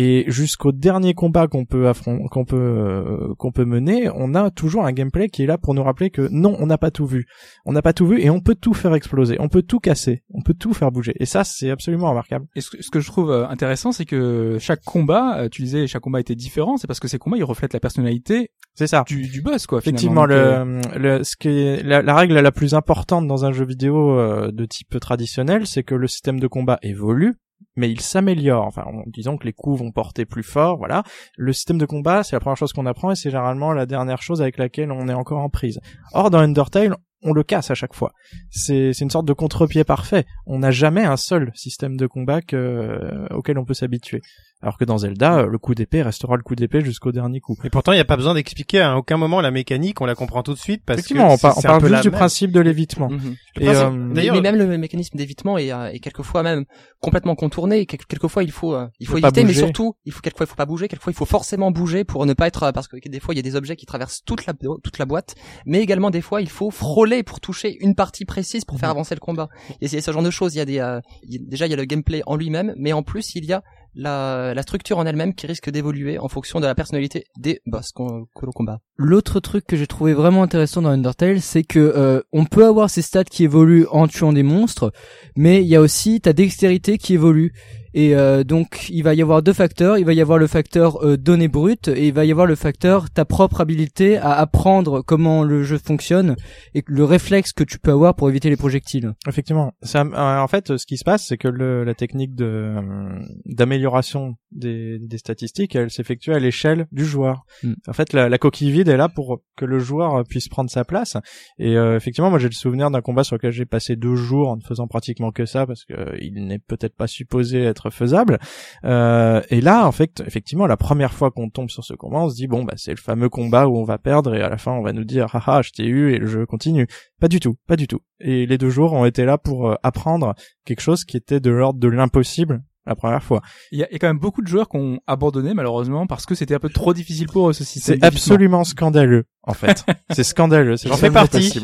Et jusqu'au dernier combat qu'on peut qu'on peut euh, qu'on peut mener, on a toujours un gameplay qui est là pour nous rappeler que non, on n'a pas tout vu. On n'a pas tout vu et on peut tout faire exploser, on peut tout casser, on peut tout faire bouger. Et ça, c'est absolument remarquable. Et ce, que- ce que je trouve euh, intéressant, c'est que chaque combat, euh, tu disais, chaque combat était différent, c'est parce que ces combats, ils reflètent la personnalité C'est ça. du, du boss, quoi. Effectivement. Donc, euh, le, le, ce qui est, la, la règle la plus importante dans un jeu vidéo euh, de type traditionnel, c'est que le système de combat évolue, mais il s'améliore. Enfin, on- disons que les coups vont porter plus fort, voilà. Le système de combat, c'est la première chose qu'on apprend et c'est généralement la dernière chose avec laquelle on est encore en prise. Or, dans Undertale, on le casse à chaque fois. C'est une sorte de contre-pied parfait. On n'a jamais un seul système de combat que, auquel on peut s'habituer. Alors que dans Zelda, euh, le coup d'épée restera le coup d'épée jusqu'au dernier coup. Et pourtant, il n'y a pas besoin d'expliquer à aucun moment la mécanique, on la comprend tout de suite parce Effectivement, que on, par- on parle juste du même. principe de l'évitement. mhm. Et, euh, Mais, D'ailleurs, mais même le mécanisme d'évitement est, euh, est quelquefois même complètement contourné. Quel- quelquefois, il faut, euh, il faut éviter, mais surtout, il faut quelquefois, il faut pas bouger. Quelquefois, il faut forcément bouger pour ne pas être, parce que des fois, il y a des objets qui traversent toute la toute la boîte. Mais également, des fois, il faut frôler pour toucher une partie précise pour faire avancer le combat. Et c'est ce genre de choses. Il y a des, euh, il y a- déjà, il y a le gameplay en lui-même, mais en plus, il y a la, la structure en elle-même qui risque d'évoluer en fonction de la personnalité des boss que l'on combat. L'autre truc que j'ai trouvé vraiment intéressant dans Undertale, c'est que euh, on peut avoir ces stats qui évoluent en tuant des monstres, mais il y a aussi ta dextérité qui évolue. Et euh, donc il va y avoir deux facteurs, il va y avoir le facteur euh, données brutes et il va y avoir le facteur ta propre habilité à apprendre comment le jeu fonctionne et le réflexe que tu peux avoir pour éviter les projectiles. Effectivement. Ça, euh, en fait, ce qui se passe, c'est que le, la technique de euh, d'amélioration des, des statistiques, elle s'effectue à l'échelle du joueur. Mm. En fait, la, la coquille vide est là pour que le joueur puisse prendre sa place. Et euh, effectivement, moi, j'ai le souvenir d'un combat sur lequel j'ai passé deux jours en ne faisant pratiquement que ça, parce que il n'est peut-être pas supposé être faisable. Euh, et là, en fait, effectivement, la première fois qu'on tombe sur ce combat, on se dit bon, bah, c'est le fameux combat où on va perdre et à la fin, on va nous dire haha, je t'ai eu et le jeu continue. Pas du tout, pas du tout. Et les deux jours ont été là pour euh, apprendre quelque chose qui était de l'ordre de l'impossible la première fois. Il y, a, il y a quand même beaucoup de joueurs qui ont abandonné malheureusement parce que c'était un peu trop difficile pour eux ce système. C'est absolument scandaleux, en fait. c'est scandaleux. C'est J'en fais partie.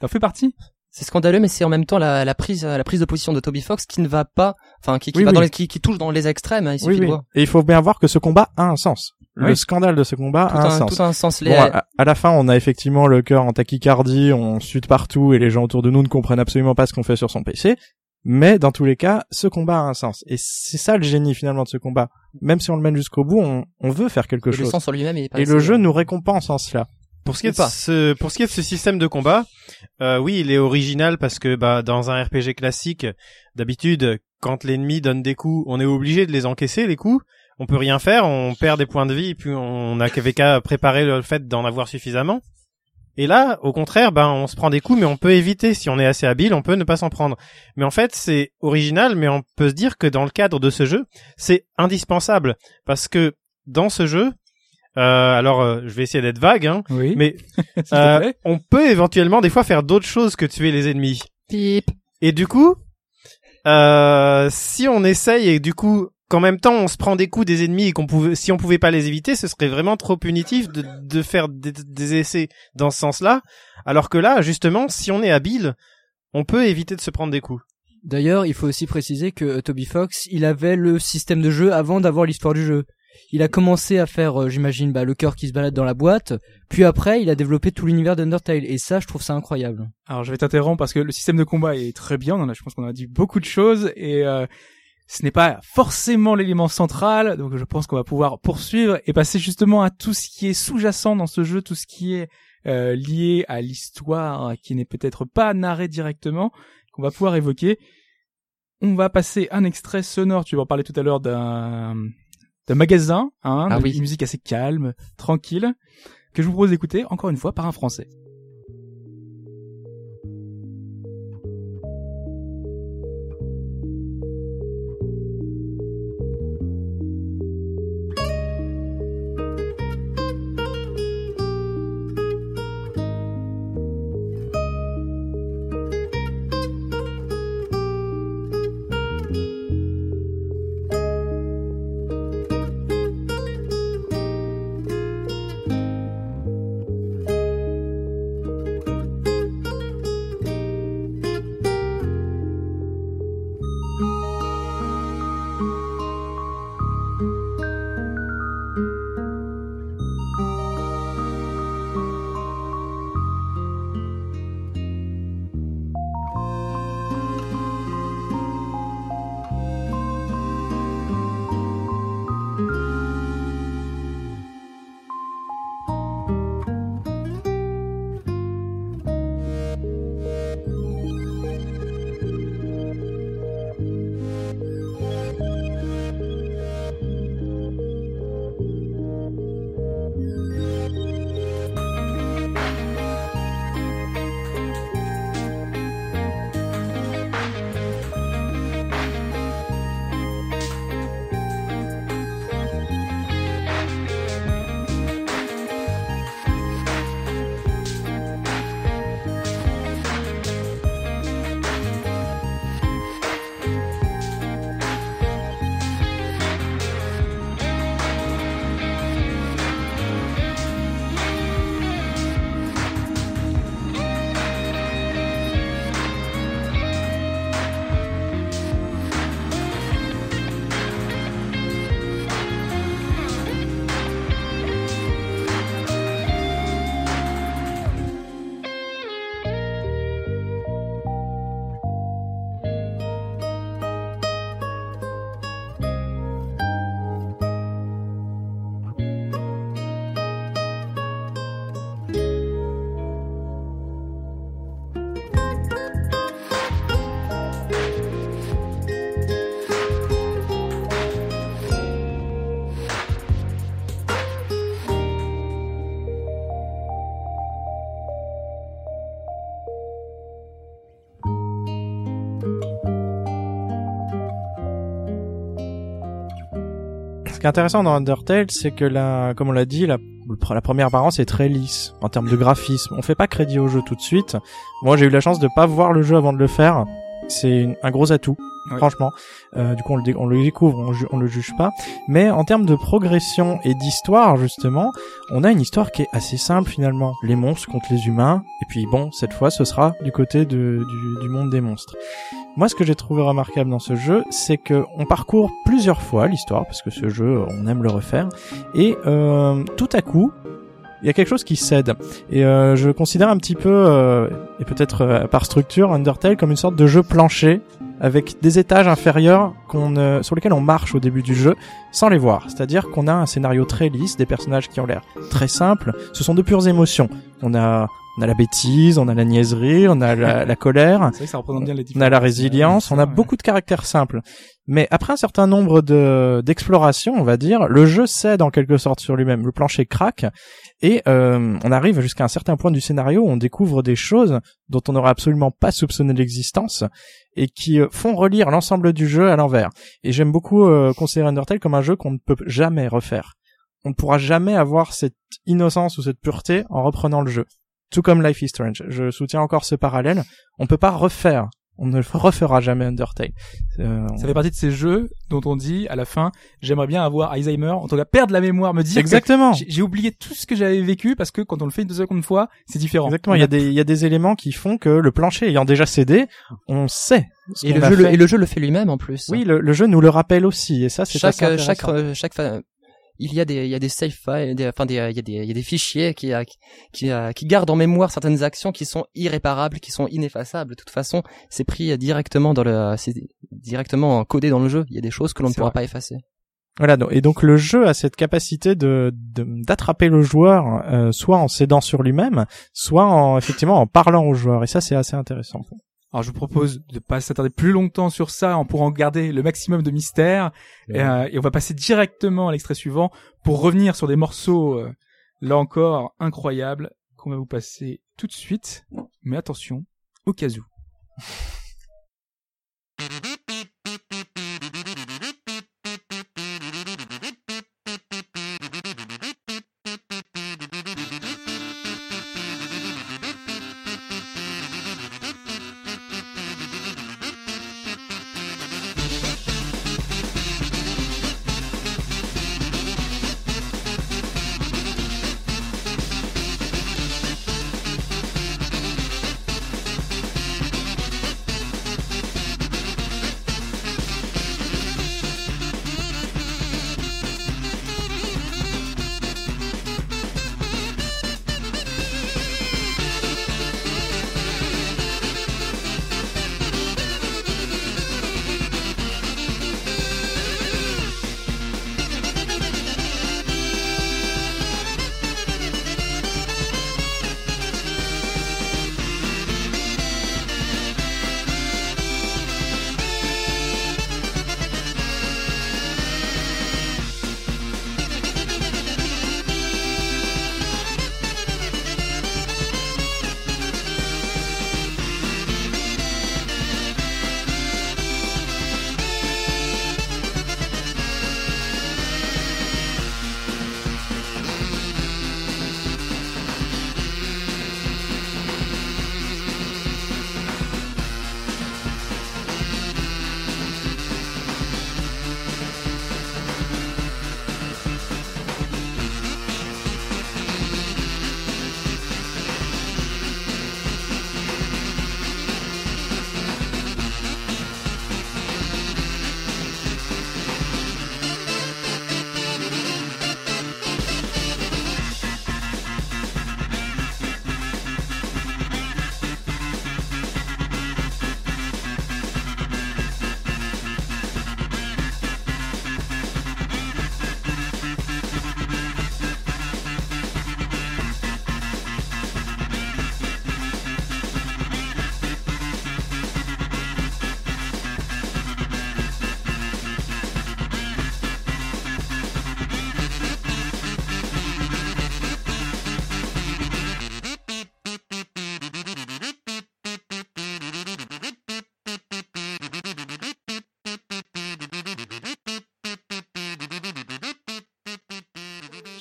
T'en fais partie? C'est scandaleux, mais c'est en même temps la, la prise, la prise de position de Toby Fox qui ne va pas, enfin qui, qui Oui, va oui. dans les, qui, qui touche dans les extrêmes. Hein, il Oui. Et il faut bien voir que ce combat a un sens. Le scandale de ce combat Tout a un, un, sens. tout un sens. Les, Bon, à, à la fin, on a effectivement le cœur en tachycardie, on sute partout et les gens autour de nous ne comprennent absolument pas ce qu'on fait sur son PC. Mais dans tous les cas, ce combat a un sens. Et c'est ça le génie finalement de ce combat. Même si on le mène jusqu'au bout, on, on veut faire quelque le chose. sens sur lui-même est pas Et le jeu nous récompense en cela. Pour ce qui est de ce, pour ce qui est de ce système de combat, euh, oui, il est original parce que bah dans un RPG classique, d'habitude, quand l'ennemi donne des coups, on est obligé de les encaisser les coups. On peut rien faire, on perd des points de vie, puis on n'a qu'à préparer le fait d'en avoir suffisamment. Et là, au contraire, ben on se prend des coups, mais on peut éviter si on est assez habile, on peut ne pas s'en prendre. Mais en fait, c'est original, mais on peut se dire que dans le cadre de ce jeu, c'est indispensable parce que dans ce jeu, euh, alors euh, je vais essayer d'être vague, hein, Oui. mais euh, on peut éventuellement des fois faire d'autres choses que tuer les ennemis. Pip. Et du coup, euh, si on essaye et du coup qu'en même temps on se prend des coups des ennemis et qu'on pouvait, si on pouvait pas les éviter, ce serait vraiment trop punitif de, de faire des, des essais dans ce sens-là. Alors que là, justement, si on est habile, on peut éviter de se prendre des coups. D'ailleurs, il faut aussi préciser que euh, Toby Fox, il avait le système de jeu avant d'avoir l'histoire du jeu. Il a commencé à faire, euh, j'imagine, bah, le cœur qui se balade dans la boîte. Puis après, il a développé tout l'univers d'Undertale. Et ça, je trouve ça incroyable. Alors je vais t'interrompre parce que le système de combat est très bien. Je pense qu'on a dit beaucoup de choses et euh, ce n'est pas forcément l'élément central. Donc je pense qu'on va pouvoir poursuivre et passer justement à tout ce qui est sous-jacent dans ce jeu, tout ce qui est euh, lié à l'histoire qui n'est peut-être pas narré directement, qu'on va pouvoir évoquer. On va passer un extrait sonore. Tu vas en parler tout à l'heure d'un d'un magasin, hein, Ah de oui. musique assez calme, tranquille, que je vous propose d'écouter encore une fois par un français. Ce qui est intéressant dans Undertale, c'est que la, comme on l'a dit, la, première apparence est très lisse en termes de graphisme. On fait pas crédit au jeu tout de suite. Moi, j'ai eu la chance de pas voir le jeu avant de le faire. C'est un gros atout, Franchement. Euh, du coup, on le, découvre, on, on le juge pas. Mais en termes de progression et d'histoire, justement, on a une histoire qui est assez simple finalement. Les monstres contre les humains. Et puis bon, cette fois, ce sera du côté du monde des monstres. Moi, ce que j'ai trouvé remarquable dans ce jeu, c'est que on parcourt plusieurs fois l'histoire, parce que ce jeu, on aime le refaire, et euh, tout à coup, il y a quelque chose qui cède. Et euh, je considère un petit peu, euh, et peut-être euh, par structure, Undertale comme une sorte de jeu plancher avec des étages inférieurs qu'on, euh, sur lesquels on marche au début du jeu sans les voir. C'est-à-dire qu'on a un scénario très lisse, des personnages qui ont l'air très simples. Ce sont de pures émotions. On a, on a la bêtise, on a la niaiserie, on a la, la colère. C'est vrai que ça représente bien les On a la résilience, on a beaucoup de caractères simples. Mais après un certain nombre de d'explorations, on va dire, le jeu cède en quelque sorte sur lui-même. Le plancher craque et euh, on arrive jusqu'à un certain point du scénario où on découvre des choses dont on n'aurait absolument pas soupçonné l'existence et qui euh, font relire l'ensemble du jeu à l'envers. Et j'aime beaucoup euh, considérer Undertale comme un jeu qu'on ne peut jamais refaire. On ne pourra jamais avoir cette innocence ou cette pureté en reprenant le jeu. Tout comme Life is Strange. Je soutiens encore ce parallèle. On peut pas refaire. On ne refera jamais Undertale. Euh, on- Ça fait partie de ces jeux dont on dit à la fin, j'aimerais bien avoir Alzheimer, en tout cas perdre la mémoire, me dire que Exactement. j'ai oublié tout ce que j'avais vécu parce que quand on le fait une seconde fois, c'est différent. Exactement. Il y a des, il y a des éléments qui font que le plancher ayant déjà cédé, on sait. ce Et le a jeu, le, fait. et le jeu le fait lui-même en plus. Oui, le, le jeu nous le rappelle aussi. Et ça, c'est chaque assez euh, chaque euh, chaque il y a des il y a des save files, des, enfin des il y a des il y a des fichiers qui euh, qui euh, qui gardent en mémoire certaines actions qui sont irréparables, qui sont ineffaçables. De toute façon, c'est pris directement dans le c'est directement codé dans le jeu. Il y a des choses que l'on ne pourra vrai. pas effacer. Voilà, donc- et donc le jeu a cette capacité de de- d'attraper le joueur, euh, soit en s'aidant sur lui-même, soit en effectivement en parlant au joueur. Et ça, c'est assez intéressant. Alors je vous propose de pas s'attarder plus longtemps sur ça, pour en garder le maximum de mystère. Et, euh, et on va passer directement à l'extrait suivant pour revenir sur des morceaux, euh, là encore, incroyables, qu'on va vous passer tout de suite. Mais attention, au cas où.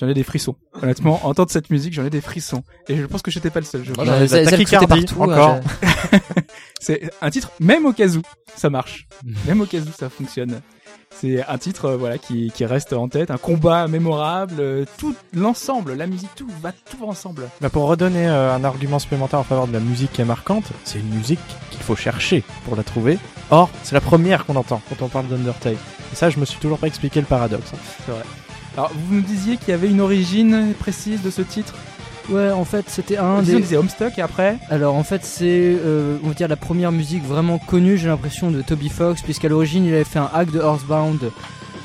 J'en ai des frissons. Honnêtement, entendre cette musique, j'en ai des frissons. Et je pense que j'étais pas le seul. Je- J'en ai la tachycardie, partout, encore. C'est un titre, même au cas où, ça marche. Même au cas où, ça fonctionne. C'est un titre, euh, voilà, qui, qui reste en tête, un combat mémorable, euh, tout l'ensemble, la musique, tout va tout ensemble. Bah, pour redonner euh, un argument supplémentaire en faveur de la musique qui est marquante, c'est une musique qu'il faut chercher pour la trouver. Or, c'est la première qu'on entend quand on parle d'Undertale. Et ça, je me suis toujours pas expliqué le paradoxe. hein. Alors, vous nous disiez qu'il y avait une origine précise de ce titre. Ouais, en fait, c'était un On des. disait Homestuck et après. Alors en fait c'est euh, on va dire la première musique vraiment connue j'ai l'impression de Toby Fox puisqu'à l'origine il avait fait un hack de Horsebound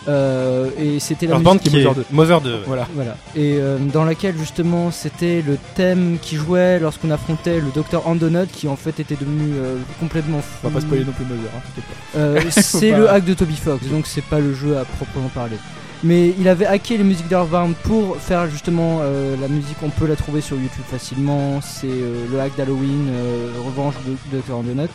euh, et c'était la Earthbound musique qui est Mother 2. Mother 2. Voilà. voilà et euh, dans laquelle justement c'était le thème qui jouait lorsqu'on affrontait le docteur Andonut qui en fait était devenu euh, complètement fou. On va pas spoiler non plus Mother, hein. Euh, c'est pas- le hack de Toby Fox, donc c'est pas le jeu à proprement parler. Mais il avait hacké les musiques d'Earthbound pour faire justement euh, la musique, on peut la trouver sur YouTube facilement. C'est euh, le hack d'Halloween, euh, Revanche de Dr. Donut.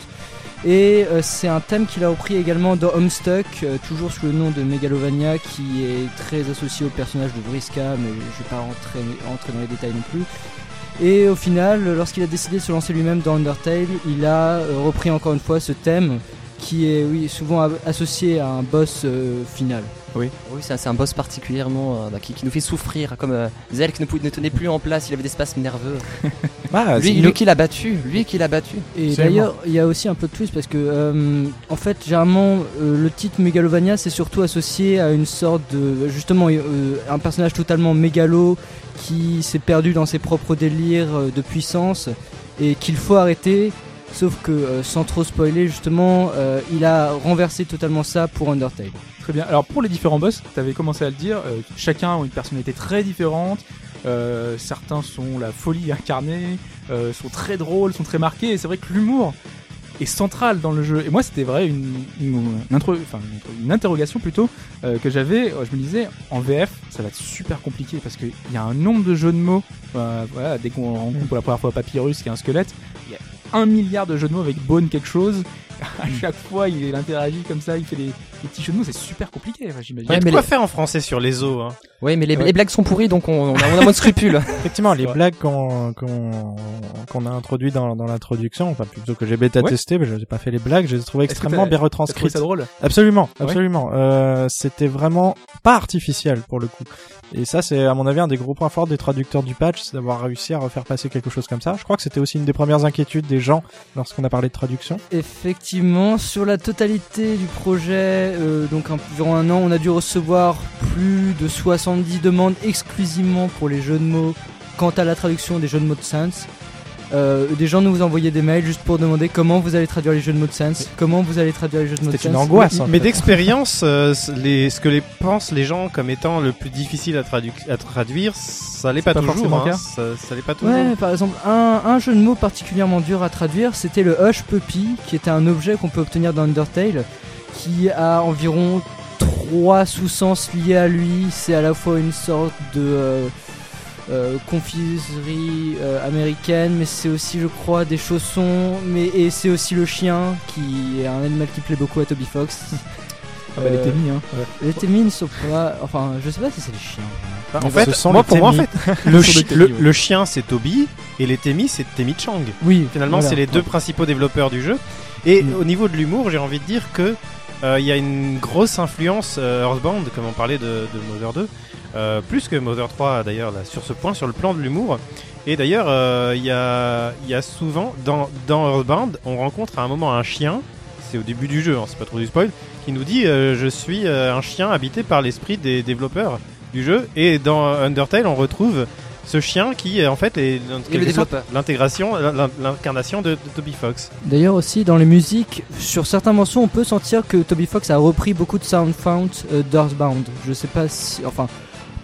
Et c'est un thème qu'il a repris également dans Homestuck, toujours sous le nom de Megalovania, qui est très associé au personnage de Vriska, mais je vais pas entrer dans les détails non plus. Et au final, lorsqu'il a décidé de se lancer lui-même dans Undertale, il a repris encore une fois ce thème qui est oui souvent associé à un boss final. Oui, c'est un, c'est un boss particulièrement euh, bah, qui, qui nous fait souffrir, comme euh, Zelk ne, ne tenait plus en place, il avait des spasmes nerveux. Ah, lui, lui qui l'a battu, lui qui l'a battu. Et d'ailleurs, il y a aussi un peu de twist parce que, euh, en fait, généralement, euh, le titre Megalovania, c'est surtout associé à une sorte de, justement, euh, un personnage totalement mégalo qui s'est perdu dans ses propres délires euh, de puissance et qu'il faut arrêter. Sauf que, euh, sans trop spoiler, justement, euh, il a renversé totalement ça pour Undertale. Très bien. Alors pour les différents boss, tu avais commencé à le dire, euh, chacun a une personnalité très différente. Certains sont la folie incarnée, sont très drôles, sont très marqués. Et c'est vrai que l'humour est central dans le jeu. Et moi, c'était vrai une, une, une interrogation plutôt que j'avais. Je me disais, en VF, ça va être super compliqué parce qu'il y a un nombre de jeux de mots. Voilà, dès qu'on rencontre pour la première fois Papyrus, qui est un squelette, un milliard de jeux de mots avec Bone quelque chose. À chaque fois, il interagit comme ça, il fait des, des petits jeux de mots. C'est super compliqué, j'imagine. Il y a Ouais, de mais quoi les- faire en français sur les os. Hein. Oui, mais les, Ouais. les blagues sont pourries, donc on, on a, on a moins de scrupules. Effectivement, les vrai. blagues qu'on qu'on a introduites dans, dans l'introduction, enfin plutôt que j'ai bêta Ouais. testé, mais je n'ai pas fait les blagues, je les ai trouvées Est-ce que extrêmement bien retranscrites. ça drôle Absolument, Ouais. absolument. Euh, C'était vraiment pas artificiel pour le coup. Et ça, c'est à mon avis un des gros points forts des traducteurs du patch, c'est d'avoir réussi à refaire passer quelque chose comme ça. Je crois que c'était aussi une des premières inquiétudes des gens lorsqu'on a parlé de traduction. Effectivement, sur la totalité du projet, euh, donc environ un an, on a dû recevoir plus de 70 demandes exclusivement pour les jeux de mots quant à la traduction des jeux de mots de Sense. Euh, des gens nous envoyaient des mails juste pour demander comment vous allez traduire les jeux de mots de Sense, comment vous allez traduire les jeux de mots de C'était Sense. une angoisse. Mais d'expérience, euh, les, ce que les pensent les gens comme étant le plus difficile à, tradu- à traduire, ça l'est pas, pas toujours. Hein, cas. ça, ça l'est pas toujours. Ouais, par exemple, un, un jeu de mots particulièrement dur à traduire, c'était le Hush Puppy, qui était un objet qu'on peut obtenir dans Undertale, qui a environ trois sous-sens liés à lui. C'est à la fois une sorte de euh, euh, confiserie euh, américaine, mais c'est aussi, je crois, des chaussons, mais et c'est aussi le chien, qui est un animal qui plaît beaucoup à Toby Fox. Ah bah, les Euh, témis, hein. Les témines sont pas, enfin, je sais pas si c'est les chiens. En Ce fait, moi, pour moi, en fait, le, Ce sont chi- des Témis, le, ouais. le chien c'est Toby et les Témis c'est Temi Chang. Oui, Finalement, voilà. c'est les deux principaux développeurs du jeu. Et Mm. au niveau de l'humour, j'ai envie de dire que euh, il y a une grosse influence euh, Earthbound, comme on parlait de, Mother 2, euh, plus que Mother 3 d'ailleurs sur ce point, sur le plan de l'humour. Et d'ailleurs, il y, a, souvent dans, Earthbound, on rencontre à un moment un chien. C'est au début du jeu, hein, c'est pas trop du spoil, qui nous dit je suis un chien habité par l'esprit des développeurs du jeu. Et dans Undertale, on retrouve ce chien qui en fait est en développeur. l'intégration, l'in- l'incarnation de, de Toby Fox. D'ailleurs aussi dans les musiques, sur certains morceaux, on peut sentir que Toby Fox a repris beaucoup de sound found euh, d'Earthbound. Je sais pas si, enfin,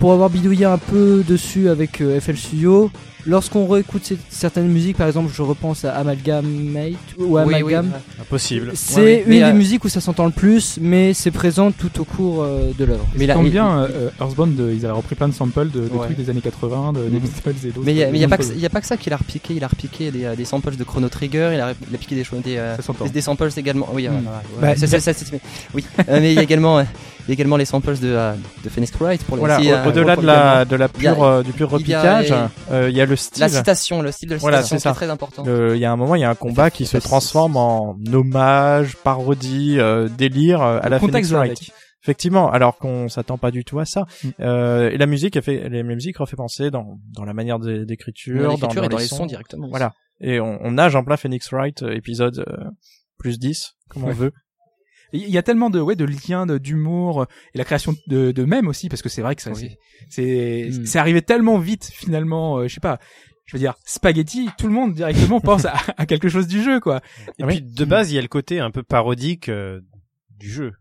pour avoir bidouillé un peu dessus avec euh, FL Studio, lorsqu'on réécoute certaines musiques, par exemple, je repense à Amalgamate ou Oui, oui, Amalgam. ouais. Impossible. C'est Ouais, ouais. une Mais, des euh, musiques où ça s'entend le plus, mais c'est présent tout au cours euh, de l'œuvre. Mais Ça là, tombe bien, euh, euh, Earthbound, euh, ils avaient repris plein de samples de, des Ouais. trucs des années 80, de, des Mhm. Beatles et d'autres. Mais il y a, mais il y a d'autres pas que, choses. il y a pas que ça qu'il a repiqué, il a repiqué des, des samples de Chrono Trigger, il a, il a piqué des, choses- des, euh, des, samples également. Oui, Mm. Bah, ça, ça, ça, oui. Mais il y a également, euh, il y a également les samples de, euh, de Phoenix Wright pour les Voilà, euh, au-delà de la, de la a- pure, euh, du pur il y a repiquage, les- euh, il y a le style. La citation, le style de la Voilà, citation c'est qui est ça. très important. Il y a un moment, il y a un combat qui se transforme en hommage, parodie, euh, délire à la Phoenix Wright. Effectivement, alors qu'on s'attend pas du tout à ça. Mm. Euh, et la musique, elle fait, les musiques refait penser dans, dans la manière d'é- d'écriture, Dans dans, l'écriture dans et dans les sons directement. Voilà. Et on, on nage en plein Phoenix Wright, épisode euh, plus 10, comme on veut. Il y a tellement de ouais de liens, d'humour et la création de, de mèmes aussi parce que c'est vrai que ça Oui. c'est c'est Mm. c'est arrivé tellement vite finalement. euh, je sais pas. Je veux dire spaghetti, tout le monde directement pense à, à quelque chose du jeu quoi. Et Oui. puis de base, il y a le côté un peu parodique euh, du jeu.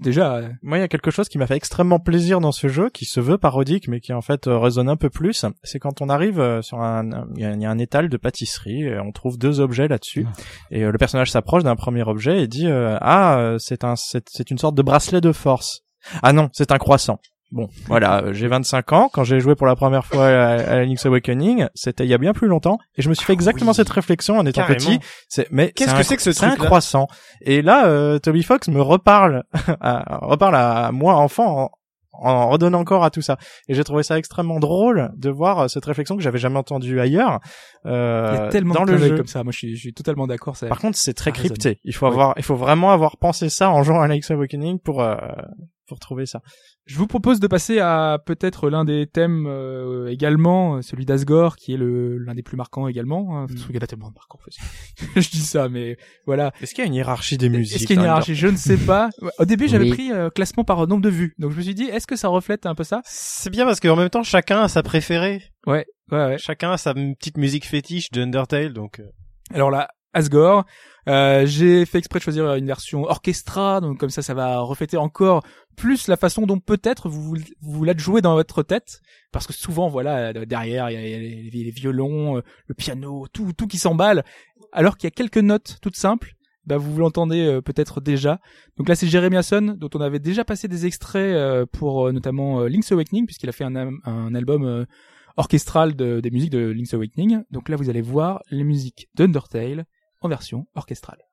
Déjà, euh, Moi, il y a quelque chose qui m'a fait extrêmement plaisir dans ce jeu, qui se veut parodique, mais qui en fait euh, résonne un peu plus. C'est quand on arrive euh, sur un, il y, a- il y a un étal de pâtisserie, et on trouve deux objets là-dessus, et euh, le personnage s'approche d'un premier objet et dit euh, ah c'est un c'est c'est une sorte de bracelet de force. Ah non, c'est un croissant. Bon, voilà, euh, j'ai 25 ans. Quand j'ai joué pour la première fois à, à Link's Awakening, c'était il y a bien plus longtemps, et je me suis fait exactement oui. cette réflexion en étant Carrément. petit. C'est mais Qu'est-ce c'est que c'est que ce un truc-là croissant. Et là, euh, Toby Fox me reparle, à, reparle à moi enfant en, en redonnant encore à tout ça. Et j'ai trouvé ça extrêmement drôle de voir euh, cette réflexion que j'avais jamais entendue ailleurs. Euh, Il y a tellement dans de le jeu. comme ça. Moi, je suis, je suis totalement d'accord. Par contre, c'est très crypté. Il faut avoir, il faut vraiment avoir pensé ça en jouant à Link's Awakening pour euh, pour trouver ça. Je vous propose de passer à peut-être l'un des thèmes euh, également, celui d'Asgore, qui est le l'un des plus marquants également. Hein. Mm. Parce qu'il y en a tellement de marquants. en fait. je dis ça, mais voilà. Est-ce qu'il y a une hiérarchie des musiques Est-ce qu'il y a une dans hiérarchie? Je ne sais pas. Au début, j'avais Oui. pris euh, classement par nombre de vues. Donc je me suis dit, est-ce que ça reflète un peu ça? C'est bien parce qu'en même temps, chacun a sa préférée. Ouais, ouais, ouais. Chacun a sa petite musique fétiche de Undertale, donc. euh, Alors là, Asgore, euh, j'ai fait exprès de choisir une version orchestra, donc comme ça, ça va refléter encore plus la façon dont peut-être vous vous l'êtes joué dans votre tête, parce que souvent, voilà, derrière, il y a, les, violons, euh, le piano, tout, tout qui s'emballe, alors qu'il y a quelques notes toutes simples. Bah, vous l'entendez euh, peut-être déjà. Donc là, c'est Jeremy Hasson, dont on avait déjà passé des extraits euh, pour notamment Link's Awakening, puisqu'il a fait un, album orchestral de- des musiques de Link's Awakening. Donc là, vous allez voir les musiques d'Undertale en version orchestrale.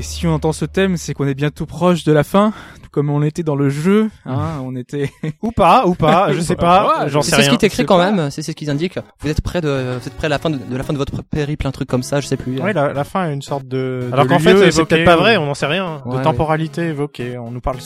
Et si on entend ce thème, c'est qu'on est bientôt proche de la fin, tout comme on était dans le jeu. Hein, on était. Ou pas, ou pas, je sais pas, Ouais, j'en sais C'est ce rien. qui t'écrit quand pas- même, c'est ce qu'ils indiquent. Vous êtes près de, vous êtes près à la fin de, de la fin de votre périple, un truc comme ça, je sais plus. Oui, la, la fin est une sorte de. Alors de qu'en fait, c'est peut-être pas ou vrai, on n'en sait rien. De Ouais, temporalité évoquée. On nous parle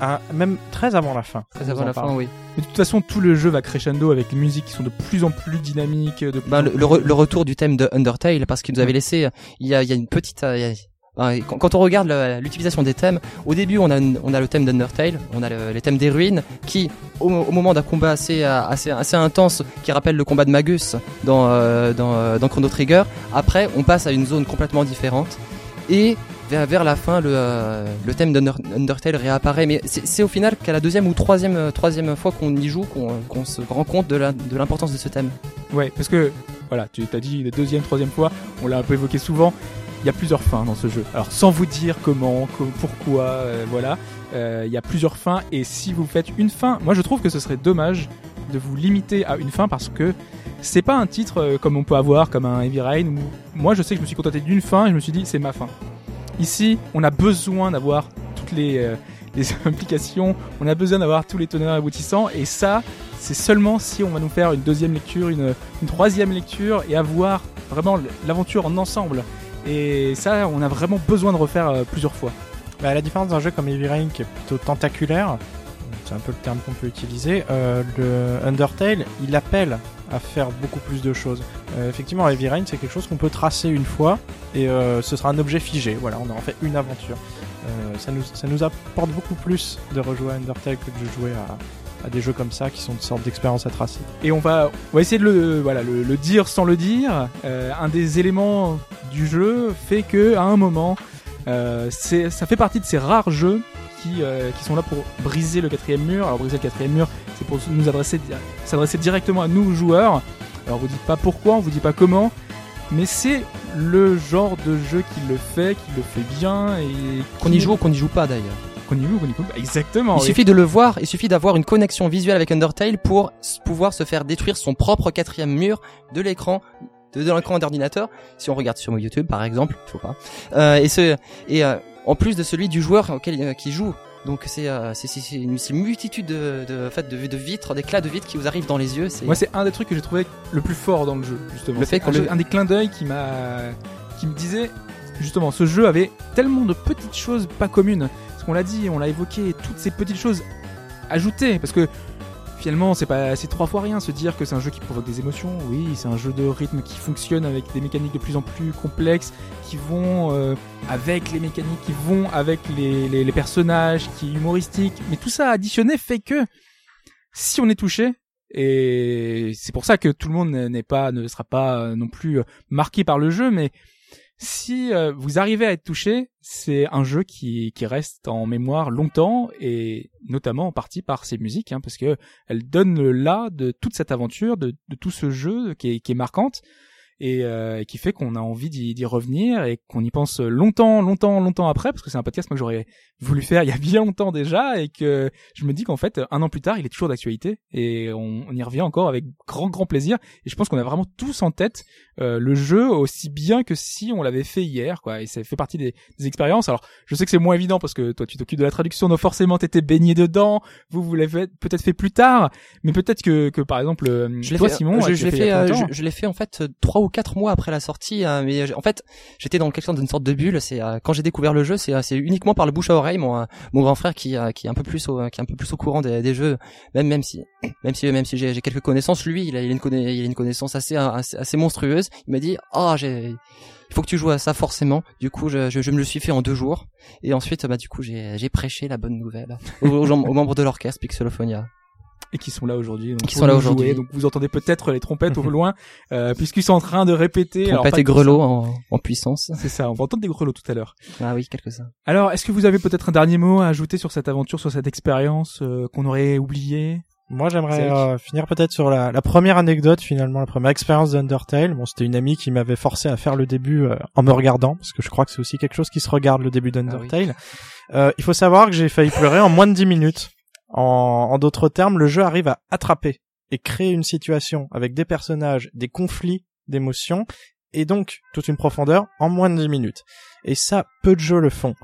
à- même très avant la fin. Très avant la fin, oui. Mais de toute façon, tout le jeu va crescendo avec les musiques qui sont de plus en plus dynamiques. De plus Bah, en le, plus- le, re- le retour du thème de Undertale, parce qu'ils nous avaient laissé, il y a, il y a une petite, il y a- euh, quand, quand on regarde l'utilisation des thèmes, au début on a, on a le thème d'Undertale, on a le- les thèmes des ruines, qui au, moment d'un combat assez, euh, assez, assez intense, qui rappelle le combat de Magus dans, euh, dans, euh, dans Chrono Trigger, après on passe à une zone complètement différente, et vers, vers la fin le, le thème d'Undertale réapparaît, mais c'est au final qu'à la deuxième ou troisième, troisième fois qu'on y joue qu'on se rend compte de la- de l'importance de ce thème. Ouais, parce que voilà, tu t'as dit la deuxième, troisième fois, on l'a un peu évoqué souvent. Il y a plusieurs fins dans ce jeu. Alors sans vous dire comment, co- pourquoi, euh, voilà, euh, il y a plusieurs fins. Et si vous faites une fin, moi je trouve que ce serait dommage de vous limiter à une fin parce que c'est pas un titre euh, comme on peut avoir comme un Heavy Rain. Où moi je sais que je me suis contenté d'une fin et je me suis dit c'est ma fin. Ici, on a besoin d'avoir toutes les implications, on a besoin d'avoir tous les teneurs aboutissants et ça, c'est seulement si on va nous faire une deuxième lecture, une, une troisième lecture et avoir vraiment l'aventure en ensemble. Et ça, on a vraiment besoin de refaire euh, plusieurs fois. Bah, à la différence d'un jeu comme Heavy Rain qui est plutôt tentaculaire, c'est un peu le terme qu'on peut utiliser, euh, le Undertale, il appelle à faire beaucoup plus de choses. Euh, effectivement, Heavy Rain, c'est quelque chose qu'on peut tracer une fois et ce sera un objet figé. Voilà, on en fait une aventure. Ça, nous, ça nous apporte beaucoup plus de rejouer à Undertale que de jouer à, à des jeux comme ça qui sont une sorte d'expérience à tracer. Et on va, on va essayer de le, voilà, le, le dire sans le dire. Euh, un des éléments du jeu fait que à un moment, euh, ça fait partie de ces rares jeux qui, euh, qui sont là pour briser le quatrième mur. Alors briser le quatrième mur, c'est pour nous adresser, s'adresser directement à nous joueurs. Alors on vous dit pas pourquoi, on vous dit pas comment, mais c'est le genre de jeu qui le fait, qui le fait bien et Qu'on y joue ou qu'on n'y joue pas d'ailleurs. Exactement. Il oui. suffit de le voir, il suffit d'avoir une connexion visuelle avec Undertale pour pouvoir se faire détruire son propre quatrième mur de l'écran de, de l'écran d'ordinateur. Si on regarde sur YouTube par exemple, faut pas. Euh, et ce et euh, en plus de celui du joueur auquel euh, qui joue. Donc c'est c'est une, multitude de fait, de de vitres, d'éclats de vitres qui vous arrivent dans les yeux. Moi, c'est un des trucs que j'ai trouvé le plus fort dans le jeu, justement. Le fait un, le- un des clins d'œil qui m'a, qui me disait, justement, ce jeu avait tellement de petites choses pas communes. Qu'on l'a dit, on l'a évoqué, toutes ces petites choses ajoutées, parce que finalement, c'est pas, c'est trois fois rien se dire que c'est un jeu qui provoque des émotions. Oui, c'est un jeu de rythme qui fonctionne avec des mécaniques de plus en plus complexes, qui vont euh, avec les mécaniques, qui vont avec les personnages, qui est humoristique. Mais tout ça additionné fait que si on est touché, et c'est pour ça que tout le monde n'est pas, ne sera pas euh, non plus euh, marqué par le jeu, mais si euh, vous arrivez à être touché, c'est un jeu qui, qui reste en mémoire longtemps et notamment en partie par ses musiques, hein, parce que elle donne le là de toute cette aventure, de, de tout ce jeu qui qui est marquante et, euh, et qui fait qu'on a envie d'y d'y revenir et qu'on y pense longtemps, longtemps, longtemps après, parce que c'est un podcast moi, que j'aurais voulu faire il y a bien longtemps déjà et que je me dis qu'en fait un an plus tard il est toujours d'actualité et on, on y revient encore avec grand grand plaisir. Et je pense qu'on a vraiment tous en tête euh, le jeu aussi bien que si on l'avait fait hier quoi. Et ça fait partie des, des expériences. Alors je sais que c'est moins évident parce que toi tu t'occupes de la traduction donc forcément t'étais baigné dedans. Vous vous l'avez peut-être fait plus tard. Mais peut-être que, que par exemple euh, Je toi fait, Simon je, tu je l'as l'ai fait, euh, je, je l'ai fait en fait euh, trois ou quatre mois après la sortie. euh, mais en fait, j'étais dans quelque chose d'une sorte de bulle. C'est euh, quand j'ai découvert le jeu, c'est euh, c'est uniquement par le bouche à oreille. Mon euh, mon grand frère qui qui est un peu plus au qui est un peu plus au courant des, des jeux, même même si même si même si j'ai quelques connaissances, lui il a, il a une conna- il a une connaissance assez assez, monstrueuse. Il m'a dit ah j'ai il faut que tu joues à ça forcément. Du coup, je, je, je me le suis fait en deux jours. Et ensuite, bah, du coup, j'ai, prêché la bonne nouvelle aux, aux membres de l'orchestre Pixelophonia. Et qui sont là aujourd'hui. Qui sont là aujourd'hui. Donc vous entendez peut-être les trompettes au loin, euh, puisqu'ils sont en train de répéter. alors Trompette pas et grelots en, en puissance. C'est ça, on va entendre des grelots tout à l'heure. Ah oui, quelques-uns. Alors, est-ce que vous avez peut-être un dernier mot à ajouter sur cette aventure, sur cette expérience euh, qu'on aurait oublié Moi, j'aimerais euh, finir peut-être sur la, la première anecdote finalement, la première expérience d'Undertale. Bon, c'était une amie qui m'avait forcé à faire le début euh, en me regardant, parce que je crois que c'est aussi quelque chose qui se regarde le début d'Undertale. Euh, il faut savoir que j'ai failli pleurer en moins de 10 minutes. En, en d'autres termes, le jeu arrive à attraper et créer une situation avec des personnages, des conflits d'émotions et donc toute une profondeur en moins de 10 minutes. Et ça, peu de jeux le font.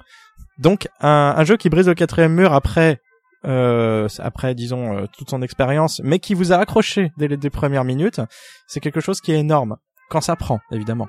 Donc un, un jeu qui brise le quatrième mur après euh, après disons euh, toute son expérience, mais qui vous a accroché dès les, dès les premières minutes, c'est quelque chose qui est énorme quand ça prend évidemment.